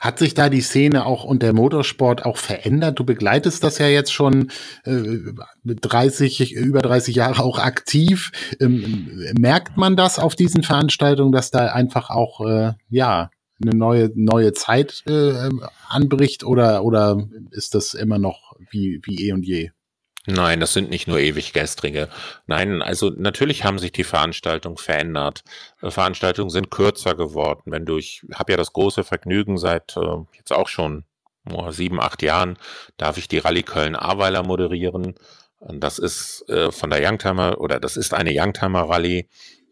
Hat sich da die Szene auch und der Motorsport auch verändert? Du begleitest das ja jetzt schon äh, 30, über 30 Jahre auch aktiv. Ähm, merkt man das auf diesen Veranstaltungen, dass da einfach auch äh, ja eine neue neue Zeit äh, anbricht oder oder ist das immer noch wie wie eh und je? Nein, das sind nicht nur ewig gestrige. Nein, also natürlich haben sich die Veranstaltungen verändert. Äh, Veranstaltungen sind kürzer geworden. Wenn du, ich habe ja das große Vergnügen seit äh, jetzt auch schon oh, sieben, acht Jahren, darf ich die Rallye Köln-Ahrweiler moderieren. Das ist äh, von der Youngtimer oder das ist eine Youngtimer Rallye,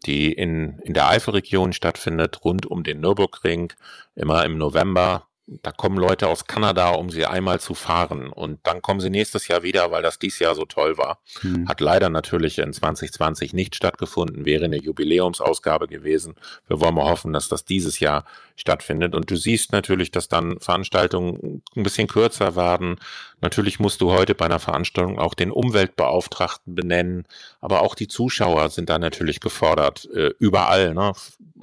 die in, in der Eifelregion stattfindet, rund um den Nürburgring, immer im November da kommen Leute aus Kanada, um sie einmal zu fahren. Und dann kommen sie nächstes Jahr wieder, weil das dies Jahr so toll war. Hm. Hat leider natürlich in 2020 nicht stattgefunden, wäre eine Jubiläumsausgabe gewesen. Wir wollen mal hoffen, dass das dieses Jahr stattfindet. Und du siehst natürlich, dass dann Veranstaltungen ein bisschen kürzer werden. Natürlich musst du heute bei einer Veranstaltung auch den Umweltbeauftragten benennen, aber auch die Zuschauer sind da natürlich gefordert, äh, überall, ne?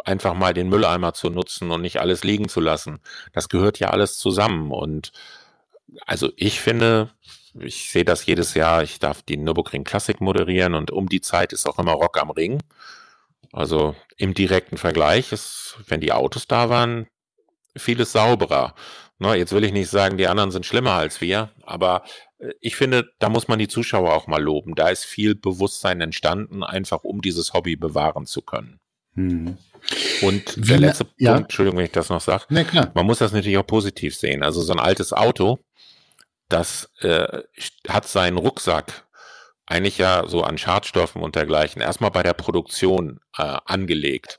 einfach mal den Mülleimer zu nutzen und nicht alles liegen zu lassen. Das gehört ja alles zusammen. Und also ich finde, ich sehe das jedes Jahr, ich darf die Nürburgring Classic moderieren und um die Zeit ist auch immer Rock am Ring. Also im direkten Vergleich ist, wenn die Autos da waren, vieles sauberer. Na, jetzt will ich nicht sagen, die anderen sind schlimmer als wir, aber äh, ich finde, da muss man die Zuschauer auch mal loben. Da ist viel Bewusstsein entstanden, einfach um dieses Hobby bewahren zu können. Hm. Und Wie der letzte Punkt, ja. Entschuldigung, wenn ich das noch sage, man muss das natürlich auch positiv sehen. Also so ein altes Auto, das äh, hat seinen Rucksack eigentlich ja so an Schadstoffen und dergleichen erstmal bei der Produktion äh, angelegt.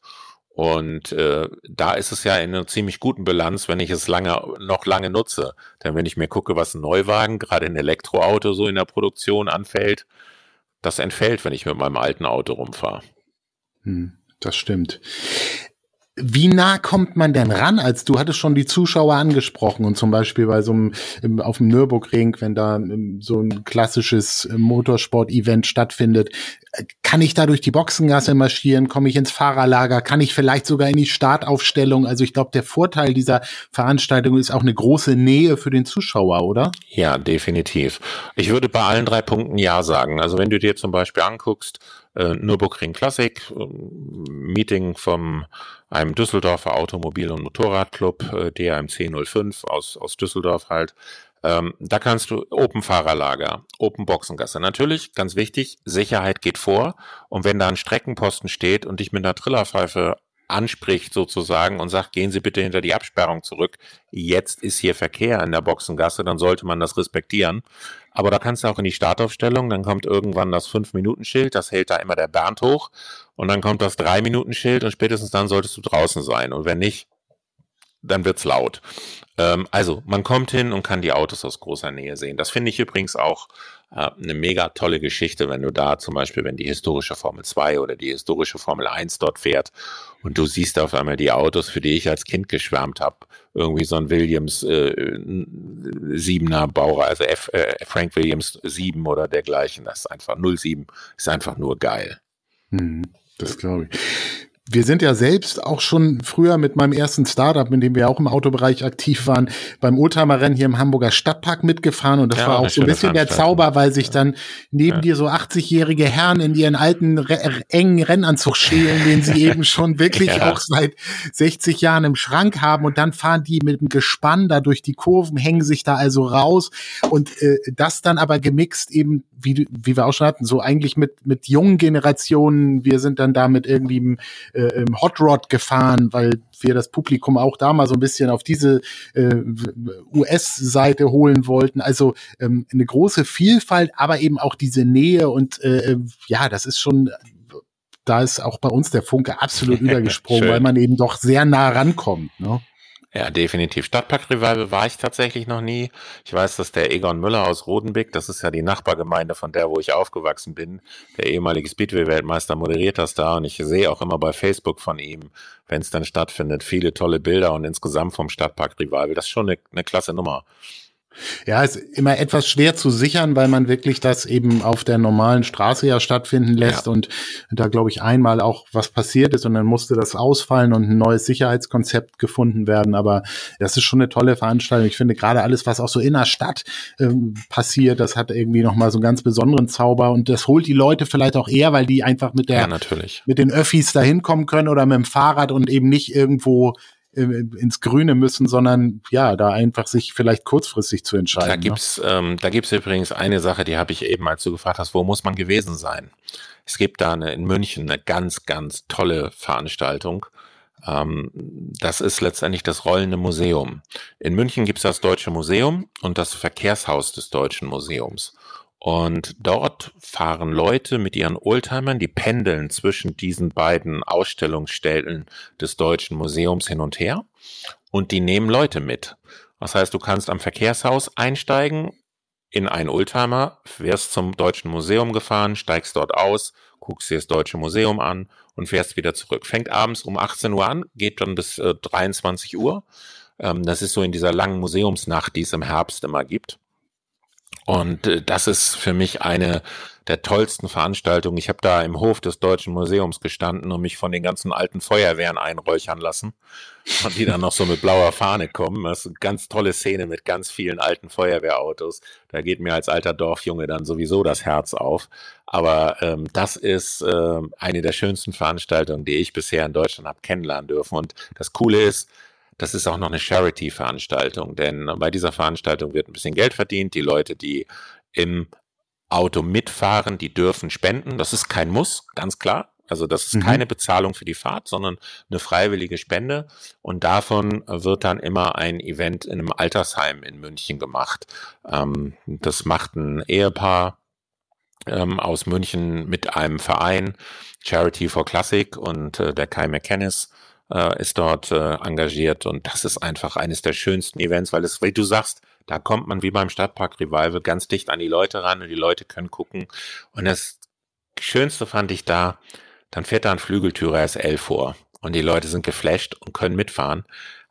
Und äh, da ist es ja in einer ziemlich guten Bilanz, wenn ich es lange, noch lange nutze. Denn wenn ich mir gucke, was ein Neuwagen, gerade ein Elektroauto so in der Produktion anfällt, das entfällt, wenn ich mit meinem alten Auto rumfahre. Hm, das stimmt. Wie nah kommt man denn ran? Als du hattest schon die Zuschauer angesprochen und zum Beispiel bei so einem auf dem Nürburgring, wenn da so ein klassisches Motorsport-Event stattfindet, kann ich da durch die Boxengasse marschieren? Komme ich ins Fahrerlager? Kann ich vielleicht sogar in die Startaufstellung? Also ich glaube, der Vorteil dieser Veranstaltung ist auch eine große Nähe für den Zuschauer, oder? Ja, definitiv. Ich würde bei allen drei Punkten ja sagen. Also wenn du dir zum Beispiel anguckst, äh, Nürburgring Classic, äh, Meeting vom einem Düsseldorfer Automobil- und Motorradclub, äh, DRMC 05 aus, aus Düsseldorf halt. Ähm, da kannst du Open Fahrerlager, Open Boxengasse. Natürlich, ganz wichtig, Sicherheit geht vor. Und wenn da ein Streckenposten steht und dich mit einer Trillerpfeife anspricht sozusagen und sagt, gehen Sie bitte hinter die Absperrung zurück. Jetzt ist hier Verkehr in der Boxengasse, dann sollte man das respektieren. Aber da kannst du auch in die Startaufstellung, dann kommt irgendwann das Fünf-Minuten-Schild, das hält da immer der Bernd hoch. Und dann kommt das Drei-Minuten-Schild und spätestens dann solltest du draußen sein. Und wenn nicht, dann wird's laut. Ähm, also man kommt hin und kann die Autos aus großer Nähe sehen. Das finde ich übrigens auch äh, eine mega tolle Geschichte, wenn du da zum Beispiel, wenn die historische Formel 2 oder die historische Formel 1 dort fährt und du siehst auf einmal die Autos, für die ich als Kind geschwärmt habe, irgendwie so ein Williams äh, 7er Bauer, also F, äh, Frank Williams 7 oder dergleichen, das ist einfach 07, ist einfach nur geil. Hm, das glaube ich wir sind ja selbst auch schon früher mit meinem ersten Startup, in dem wir auch im Autobereich aktiv waren, beim Oldtimer-Rennen hier im Hamburger Stadtpark mitgefahren. Und das ja, war auch so ein bisschen der Zauber, weil sich dann neben ja. dir so 80-jährige Herren in ihren alten, re engen Rennanzug schälen, den sie eben schon wirklich ja. auch seit 60 Jahren im Schrank haben. Und dann fahren die mit dem Gespann da durch die Kurven, hängen sich da also raus. Und äh, das dann aber gemixt eben, wie, wie wir auch schon hatten, so eigentlich mit, mit jungen Generationen. Wir sind dann da mit irgendwie äh, Hot Rod gefahren, weil wir das Publikum auch da mal so ein bisschen auf diese äh, US-Seite holen wollten. Also ähm, eine große Vielfalt, aber eben auch diese Nähe und äh, ja, das ist schon da ist auch bei uns der Funke absolut übergesprungen, weil man eben doch sehr nah rankommt. Ne? Ja, definitiv. Stadtpark Revival war ich tatsächlich noch nie. Ich weiß, dass der Egon Müller aus Rodenbeck, das ist ja die Nachbargemeinde von der, wo ich aufgewachsen bin, der ehemalige Speedway-Weltmeister moderiert das da und ich sehe auch immer bei Facebook von ihm, wenn es dann stattfindet, viele tolle Bilder und insgesamt vom Stadtpark Revival. Das ist schon eine, eine klasse Nummer. Ja, ist immer etwas schwer zu sichern, weil man wirklich das eben auf der normalen Straße ja stattfinden lässt ja. und da glaube ich einmal auch was passiert ist und dann musste das ausfallen und ein neues Sicherheitskonzept gefunden werden. Aber das ist schon eine tolle Veranstaltung. Ich finde gerade alles, was auch so in der Stadt ähm, passiert, das hat irgendwie nochmal so einen ganz besonderen Zauber und das holt die Leute vielleicht auch eher, weil die einfach mit der, ja, mit den Öffis da hinkommen können oder mit dem Fahrrad und eben nicht irgendwo ins Grüne müssen, sondern ja, da einfach sich vielleicht kurzfristig zu entscheiden. Da ne? gibt's, ne? ähm, da gibt's übrigens eine Sache, die habe ich eben, als du gefragt hast, wo muss man gewesen sein? Es gibt da eine, in München eine ganz, ganz tolle Veranstaltung. Ähm, das ist letztendlich das rollende Museum. In München gibt's das Deutsche Museum und das Verkehrshaus des Deutschen Museums. Und dort fahren Leute mit ihren Oldtimern, die pendeln zwischen diesen beiden Ausstellungsstellen des Deutschen Museums hin und her und die nehmen Leute mit. Das heißt, du kannst am Verkehrshaus einsteigen in einen Oldtimer, wirst zum Deutschen Museum gefahren, steigst dort aus, guckst dir das Deutsche Museum an und fährst wieder zurück. Fängt abends um 18 Uhr an, geht dann bis äh, 23 Uhr. Ähm, das ist so in dieser langen Museumsnacht, die es im Herbst immer gibt. Und äh, das ist für mich eine der tollsten Veranstaltungen. Ich habe da im Hof des Deutschen Museums gestanden und mich von den ganzen alten Feuerwehren einräuchern lassen. Und die dann noch so mit blauer Fahne kommen. Das ist eine ganz tolle Szene mit ganz vielen alten Feuerwehrautos. Da geht mir als alter Dorfjunge dann sowieso das Herz auf. Aber ähm, das ist äh, eine der schönsten Veranstaltungen, die ich bisher in Deutschland habe kennenlernen dürfen. Und das Coole ist, das ist auch noch eine Charity-Veranstaltung, denn bei dieser Veranstaltung wird ein bisschen Geld verdient. Die Leute, die im Auto mitfahren, die dürfen spenden. Das ist kein Muss, ganz klar. Also das ist mhm. keine Bezahlung für die Fahrt, sondern eine freiwillige Spende. Und davon wird dann immer ein Event in einem Altersheim in München gemacht. Ähm, das macht ein Ehepaar ähm, aus München mit einem Verein, Charity for Classic und äh, der Kai McKennis äh, ist dort äh, engagiert und das ist einfach eines der schönsten Events, weil es, wie du sagst, da kommt man wie beim Stadtpark Revival ganz dicht an die Leute ran und die Leute können gucken. Und das Schönste fand ich da, dann fährt da ein Flügeltürer SL vor und die Leute sind geflasht und können mitfahren.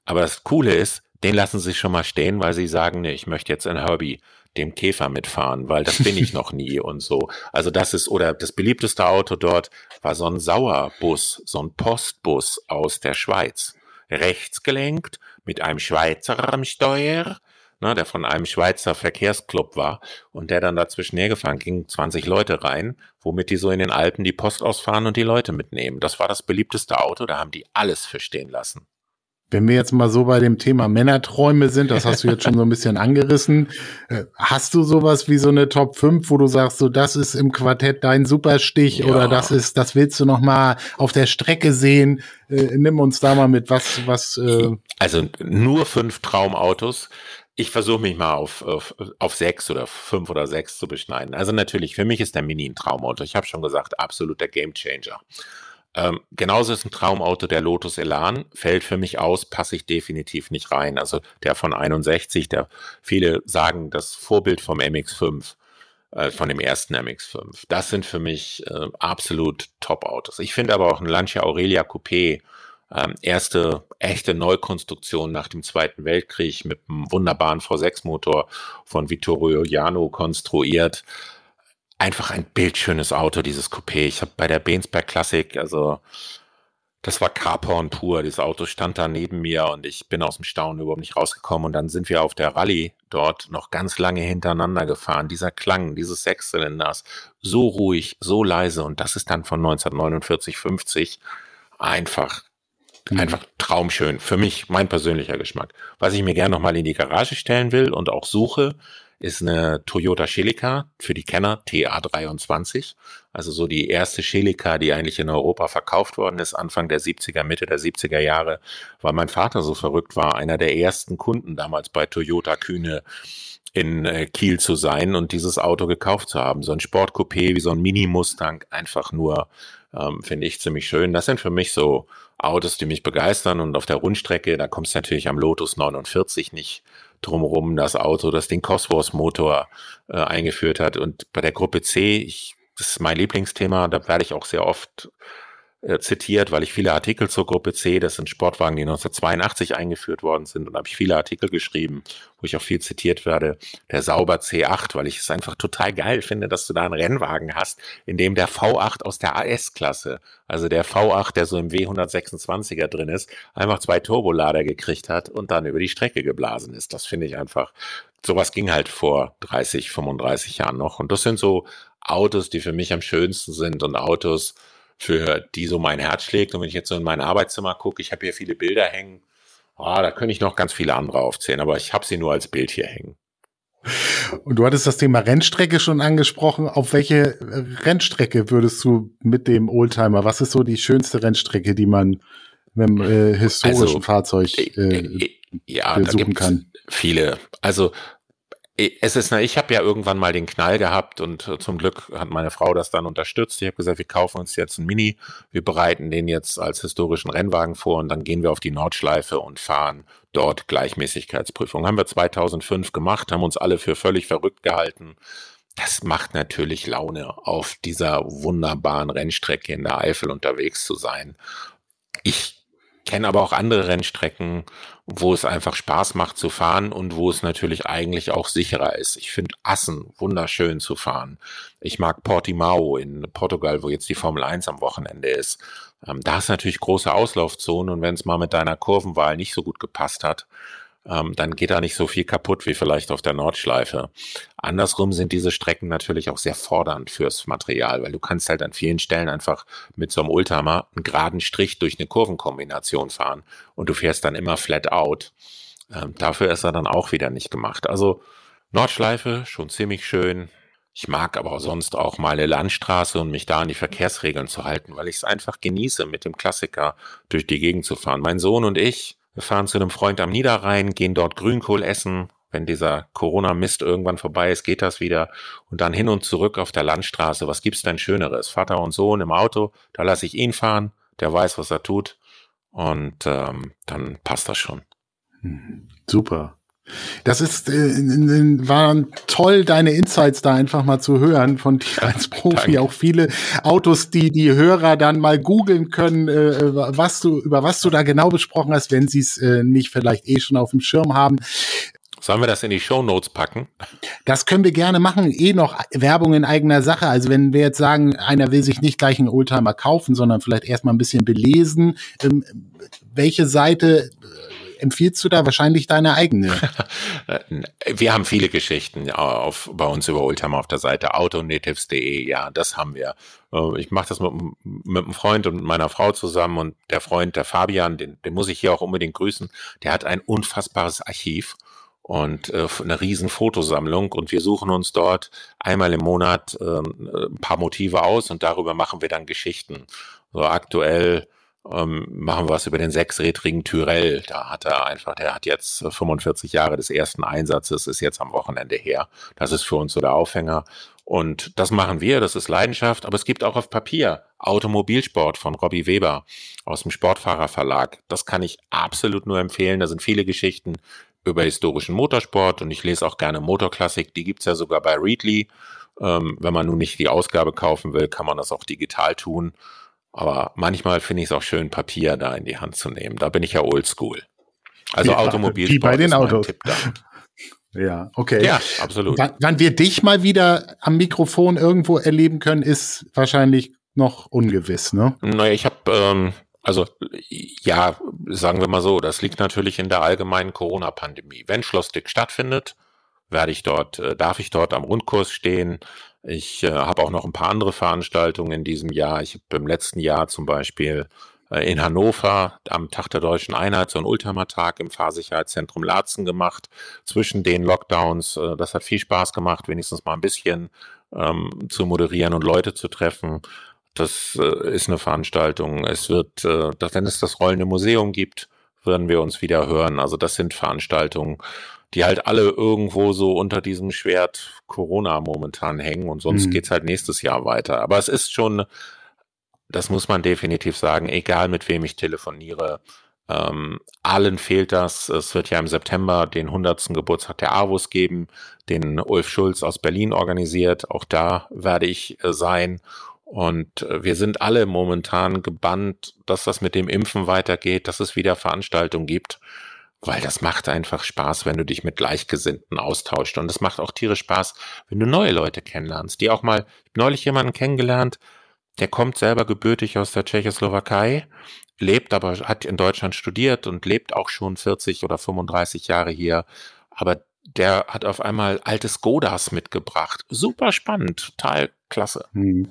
Aber das Coole ist, den lassen sie schon mal stehen, weil sie sagen, nee, ich möchte jetzt in Herbie dem Käfer mitfahren, weil das bin ich noch nie und so. Also das ist, oder das beliebteste Auto dort war so ein Sauerbus, so ein Postbus aus der Schweiz. Rechts gelenkt, mit einem Schweizer am Steuer, ne, der von einem Schweizer Verkehrsclub war und der dann dazwischen hergefahren ging, 20 Leute rein, womit die so in den Alpen die Post ausfahren und die Leute mitnehmen. Das war das beliebteste Auto, da haben die alles verstehen lassen. Wenn wir jetzt mal so bei dem Thema Männerträume sind, das hast du jetzt schon so ein bisschen angerissen, äh, hast du sowas wie so eine Top 5, wo du sagst, so das ist im Quartett dein Superstich ja. oder das ist, das willst du noch mal auf der Strecke sehen? Äh, nimm uns da mal mit, was, was. Äh also nur fünf Traumautos. Ich versuche mich mal auf, auf, auf sechs oder fünf oder sechs zu beschneiden. Also natürlich, für mich ist der Mini ein Traumauto. Ich habe schon gesagt, absoluter Gamechanger. Ähm, genauso ist ein Traumauto der Lotus Elan, fällt für mich aus, passe ich definitiv nicht rein. Also der von 61, der viele sagen das Vorbild vom MX5, äh, von dem ersten MX5. Das sind für mich äh, absolut Top-Autos. Ich finde aber auch ein Lancia Aurelia Coupé, ähm, erste echte Neukonstruktion nach dem Zweiten Weltkrieg mit einem wunderbaren V6-Motor von Vittorio Jano konstruiert einfach ein bildschönes Auto, dieses Coupé. Ich habe bei der Bensberg Classic, also das war Carporn pur. Dieses Auto stand da neben mir und ich bin aus dem Staunen überhaupt nicht rausgekommen. Und dann sind wir auf der Rallye dort noch ganz lange hintereinander gefahren. Dieser Klang dieses Sechszylinders, so ruhig, so leise. Und das ist dann von 1949, 50 einfach, mhm. einfach traumschön. Für mich, mein persönlicher Geschmack. Was ich mir gerne nochmal in die Garage stellen will und auch suche, ist eine Toyota Celica für die Kenner TA23. Also so die erste Celica, die eigentlich in Europa verkauft worden ist, Anfang der 70er, Mitte der 70er Jahre, weil mein Vater so verrückt war, einer der ersten Kunden damals bei Toyota Kühne in äh, Kiel zu sein und dieses Auto gekauft zu haben. So ein Sportcoupé wie so ein Mini-Mustang, einfach nur, ähm, finde ich ziemlich schön. Das sind für mich so Autos, die mich begeistern und auf der Rundstrecke, da kommst du natürlich am Lotus 49 nicht drumherum das Auto, das den Cosworth-Motor äh, eingeführt hat. Und bei der Gruppe C, ich, das ist mein Lieblingsthema, da werde ich auch sehr oft äh, zitiert, weil ich viele Artikel zur Gruppe C, das sind Sportwagen, die 1982 eingeführt worden sind, und da habe ich viele Artikel geschrieben, wo ich auch viel zitiert werde, der Sauber C8, weil ich es einfach total geil finde, dass du da einen Rennwagen hast, in dem der V8 aus der AS-Klasse, also der V8, der so im W126er drin ist, einfach zwei Turbolader gekriegt hat und dann über die Strecke geblasen ist. Das finde ich einfach, sowas ging halt vor 30, 35 Jahren noch. Und das sind so Autos, die für mich am schönsten sind und Autos, für die so mein Herz schlägt. Und wenn ich jetzt so in mein Arbeitszimmer gucke, ich habe hier viele Bilder hängen, oh, da könnte ich noch ganz viele andere aufzählen, aber ich habe sie nur als Bild hier hängen. Und du hattest das Thema Rennstrecke schon angesprochen. Auf welche Rennstrecke würdest du mit dem Oldtimer? Was ist so die schönste Rennstrecke, die man mit einem äh, historischen also, Fahrzeug äh, äh ja, besuchen kann? Viele. Also es ist, ich habe ja irgendwann mal den Knall gehabt und äh, zum Glück hat meine Frau das dann unterstützt. Ich habe gesagt, wir kaufen uns jetzt einen Mini, wir bereiten den jetzt als historischen Rennwagen vor und dann gehen wir auf die Nordschleife und fahren dort Gleichmäßigkeitsprüfung. Haben wir 2005 gemacht, haben uns alle für völlig verrückt gehalten. Das macht natürlich Laune, auf dieser wunderbaren Rennstrecke in der Eifel unterwegs zu sein. Ich kenne aber auch andere Rennstrecken, wo es einfach Spaß macht zu fahren und wo es natürlich eigentlich auch sicherer ist. Ich finde Assen wunderschön zu fahren. Ich mag Portimao in Portugal, wo jetzt die Formel 1 am Wochenende ist. Ähm, da ist natürlich große Auslaufzonen und wenn es mal mit deiner Kurvenwahl nicht so gut gepasst hat, ähm, dann geht da nicht so viel kaputt wie vielleicht auf der Nordschleife. Andersrum sind diese Strecken natürlich auch sehr fordernd fürs Material, weil du kannst halt an vielen Stellen einfach mit so einem Ultimer einen geraden Strich durch eine Kurvenkombination fahren und du fährst dann immer flat out. Ähm, dafür ist er dann auch wieder nicht gemacht. Also Nordschleife schon ziemlich schön. Ich mag aber sonst auch mal eine Landstraße und mich da an die Verkehrsregeln zu halten, weil ich es einfach genieße, mit dem Klassiker durch die Gegend zu fahren. Mein Sohn und ich, wir fahren zu einem Freund am Niederrhein, gehen dort Grünkohl essen, wenn dieser Corona-Mist irgendwann vorbei ist, geht das wieder. Und dann hin und zurück auf der Landstraße. Was gibt's denn Schöneres? Vater und Sohn im Auto, da lasse ich ihn fahren, der weiß, was er tut. Und ähm, dann passt das schon. Hm, super. Das ist, äh, waren toll, deine Insights da einfach mal zu hören von dir als Profi. Danke. Auch viele Autos, die die Hörer dann mal googeln können, äh, was du, über was du da genau besprochen hast, wenn sie es äh, nicht vielleicht eh schon auf dem Schirm haben. Sollen wir das in die Show Notes packen? Das können wir gerne machen. Eh noch Werbung in eigener Sache. Also wenn wir jetzt sagen, einer will sich nicht gleich einen Oldtimer kaufen, sondern vielleicht erstmal ein bisschen belesen, ähm, welche Seite empfiehlst du da wahrscheinlich deine eigene? wir haben viele Geschichten auf, bei uns über Oldtimer auf der Seite autonatives.de. Ja, das haben wir. Äh, ich mache das mit, mit einem Freund und meiner Frau zusammen und der Freund, der Fabian, den, den muss ich hier auch unbedingt grüßen. Der hat ein unfassbares Archiv und äh, eine riesen Fotosammlung und wir suchen uns dort einmal im Monat äh, ein paar Motive aus und darüber machen wir dann Geschichten. So aktuell ähm, machen wir was über den sechsrädrigen Tyrell. Da hat er einfach, der hat jetzt 45 Jahre des ersten Einsatzes, ist jetzt am Wochenende her. Das ist für uns so der Aufhänger. Und das machen wir, das ist Leidenschaft, aber es gibt auch auf Papier Automobilsport von Robbie Weber aus dem Sportfahrerverlag. Das kann ich absolut nur empfehlen. Da sind viele Geschichten über historischen Motorsport und ich lese auch gerne Motorklassik. Die gibt's ja sogar bei Readly. Ähm, wenn man nun nicht die Ausgabe kaufen will, kann man das auch digital tun. Aber manchmal finde ich es auch schön, Papier da in die Hand zu nehmen. Da bin ich ja oldschool. Also ja, Automobilsport wie bei den Autos. Ja, okay. Ja, absolut. Wann, wann wir dich mal wieder am Mikrofon irgendwo erleben können, ist wahrscheinlich noch ungewiss, ne? Naja, ich habe, ähm, also ja, sagen wir mal so, das liegt natürlich in der allgemeinen Corona-Pandemie. Wenn Schlossdick stattfindet, werde ich dort, äh, darf ich dort am Rundkurs stehen. Ich äh, habe auch noch ein paar andere Veranstaltungen in diesem Jahr. Ich habe im letzten Jahr zum Beispiel äh, in Hannover am Tag der Deutschen Einheit so einen Ultimatag im Fahrsicherheitszentrum Laatzen gemacht, zwischen den Lockdowns. Äh, das hat viel Spaß gemacht, wenigstens mal ein bisschen ähm, zu moderieren und Leute zu treffen. Das äh, ist eine Veranstaltung. Es wird, äh, wenn es das rollende Museum gibt, werden wir uns wieder hören. Also das sind Veranstaltungen, die halt alle irgendwo so unter diesem Schwert Corona momentan hängen und sonst mhm. geht's halt nächstes Jahr weiter. Aber es ist schon, das muss man definitiv sagen, egal mit wem ich telefoniere, ähm, allen fehlt das. Es wird ja im September den 100. Geburtstag der AWUS geben, den Ulf Schulz aus Berlin organisiert. Auch da werde ich äh, sein. Und äh, wir sind alle momentan gebannt, dass das mit dem Impfen weitergeht, dass es wieder Veranstaltungen gibt weil das macht einfach Spaß, wenn du dich mit Gleichgesinnten austauscht. Und es macht auch tierisch Spaß, wenn du neue Leute kennenlernst, die auch mal, neulich jemanden kennengelernt, der kommt selber gebürtig aus der Tschechoslowakei, lebt aber, hat in Deutschland studiert und lebt auch schon 40 oder 35 Jahre hier. Aber der hat auf einmal alte Skodas mitgebracht. Super spannend, total klasse. Hm.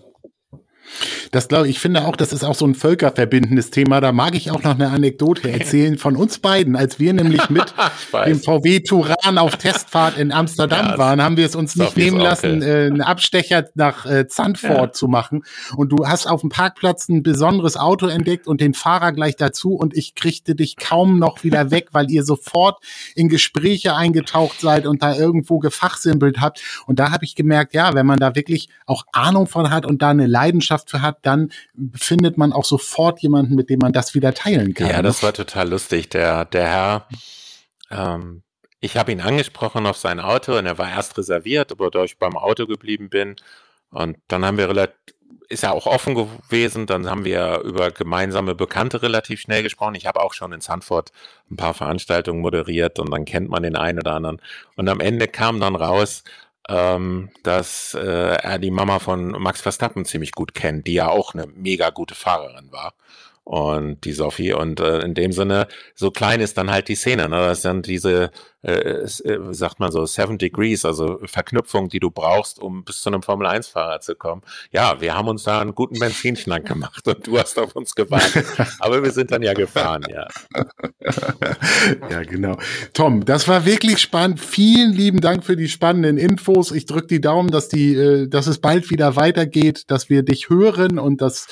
Das glaube ich, finde auch, das ist auch so ein völkerverbindendes Thema. Da mag ich auch noch eine Anekdote erzählen von uns beiden. Als wir nämlich mit dem VW Turan auf Testfahrt in Amsterdam ja, waren, haben wir es uns nicht nehmen lassen, äh, einen Abstecher nach äh, Zandvoort ja. zu machen. Und du hast auf dem Parkplatz ein besonderes Auto entdeckt und den Fahrer gleich dazu. Und ich kriegte dich kaum noch wieder weg, weil ihr sofort in Gespräche eingetaucht seid und da irgendwo gefachsimpelt habt. Und da habe ich gemerkt, ja, wenn man da wirklich auch Ahnung von hat und da eine Leidenschaft Leidenschaft für hat, dann findet man auch sofort jemanden, mit dem man das wieder teilen kann. Ja, das war total lustig. Der, der Herr, ähm, ich habe ihn angesprochen auf sein Auto und er war erst reserviert, aber da ich beim Auto geblieben bin. Und dann haben wir relativ, ist ja auch offen gewesen, dann haben wir über gemeinsame Bekannte relativ schnell gesprochen. Ich habe auch schon in Sanford ein paar Veranstaltungen moderiert und dann kennt man den einen oder anderen. Und am Ende kam dann raus, ähm, dass äh, er die Mama von Max Verstappen ziemlich gut kennt, die ja auch eine mega gute Fahrerin war und die Sophie. Und äh, in dem Sinne, so klein ist dann halt die Szene. Ne? Das sind diese, äh, äh, sagt man so, Seven Degrees, also Verknüpfung, die du brauchst, um bis zu einem Formel-1-Fahrer zu kommen. Ja, wir haben uns da einen guten Benzinschlank gemacht und du hast auf uns gewartet. Aber wir sind dann ja gefahren, ja. ja, genau. Tom, das war wirklich spannend. Vielen lieben Dank für die spannenden Infos. Ich drücke die Daumen, dass die, äh, dass es bald wieder weitergeht, dass wir dich hören und dass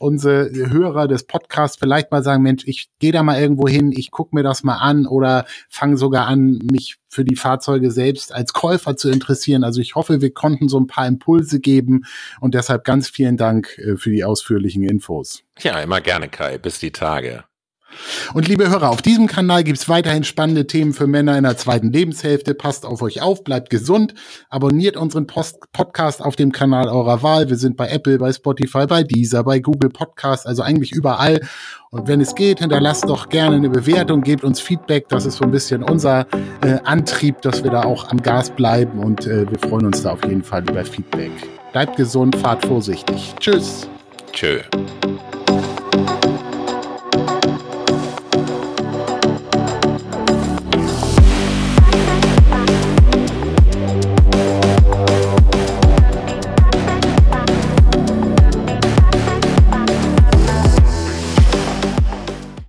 unsere Hörer des Podcasts vielleicht mal sagen, Mensch, ich gehe da mal irgendwo hin, ich gucke mir das mal an oder fange sogar an, mich für die Fahrzeuge selbst als Käufer zu interessieren. Also ich hoffe, wir konnten so ein paar Impulse geben und deshalb ganz vielen Dank äh, für die ausführlichen Infos. Ja, immer gerne, Kai. Bis die Tage. Und liebe Hörer, auf diesem Kanal gibt's weiterhin spannende Themen für Männer in der zweiten Lebenshälfte. Passt auf euch auf, bleibt gesund, abonniert unseren Post Podcast auf dem Kanal eurer Wahl. Wir sind bei Apple, bei Spotify, bei Deezer, bei Google Podcast, also eigentlich überall. Und wenn es geht, hinterlasst doch gerne eine Bewertung, gebt uns Feedback. Das ist so ein bisschen unser äh, Antrieb, dass wir da auch am Gas bleiben. Und äh, wir freuen uns da auf jeden Fall über Feedback. Bleibt gesund, fahrt vorsichtig. Tschüss. Tschö.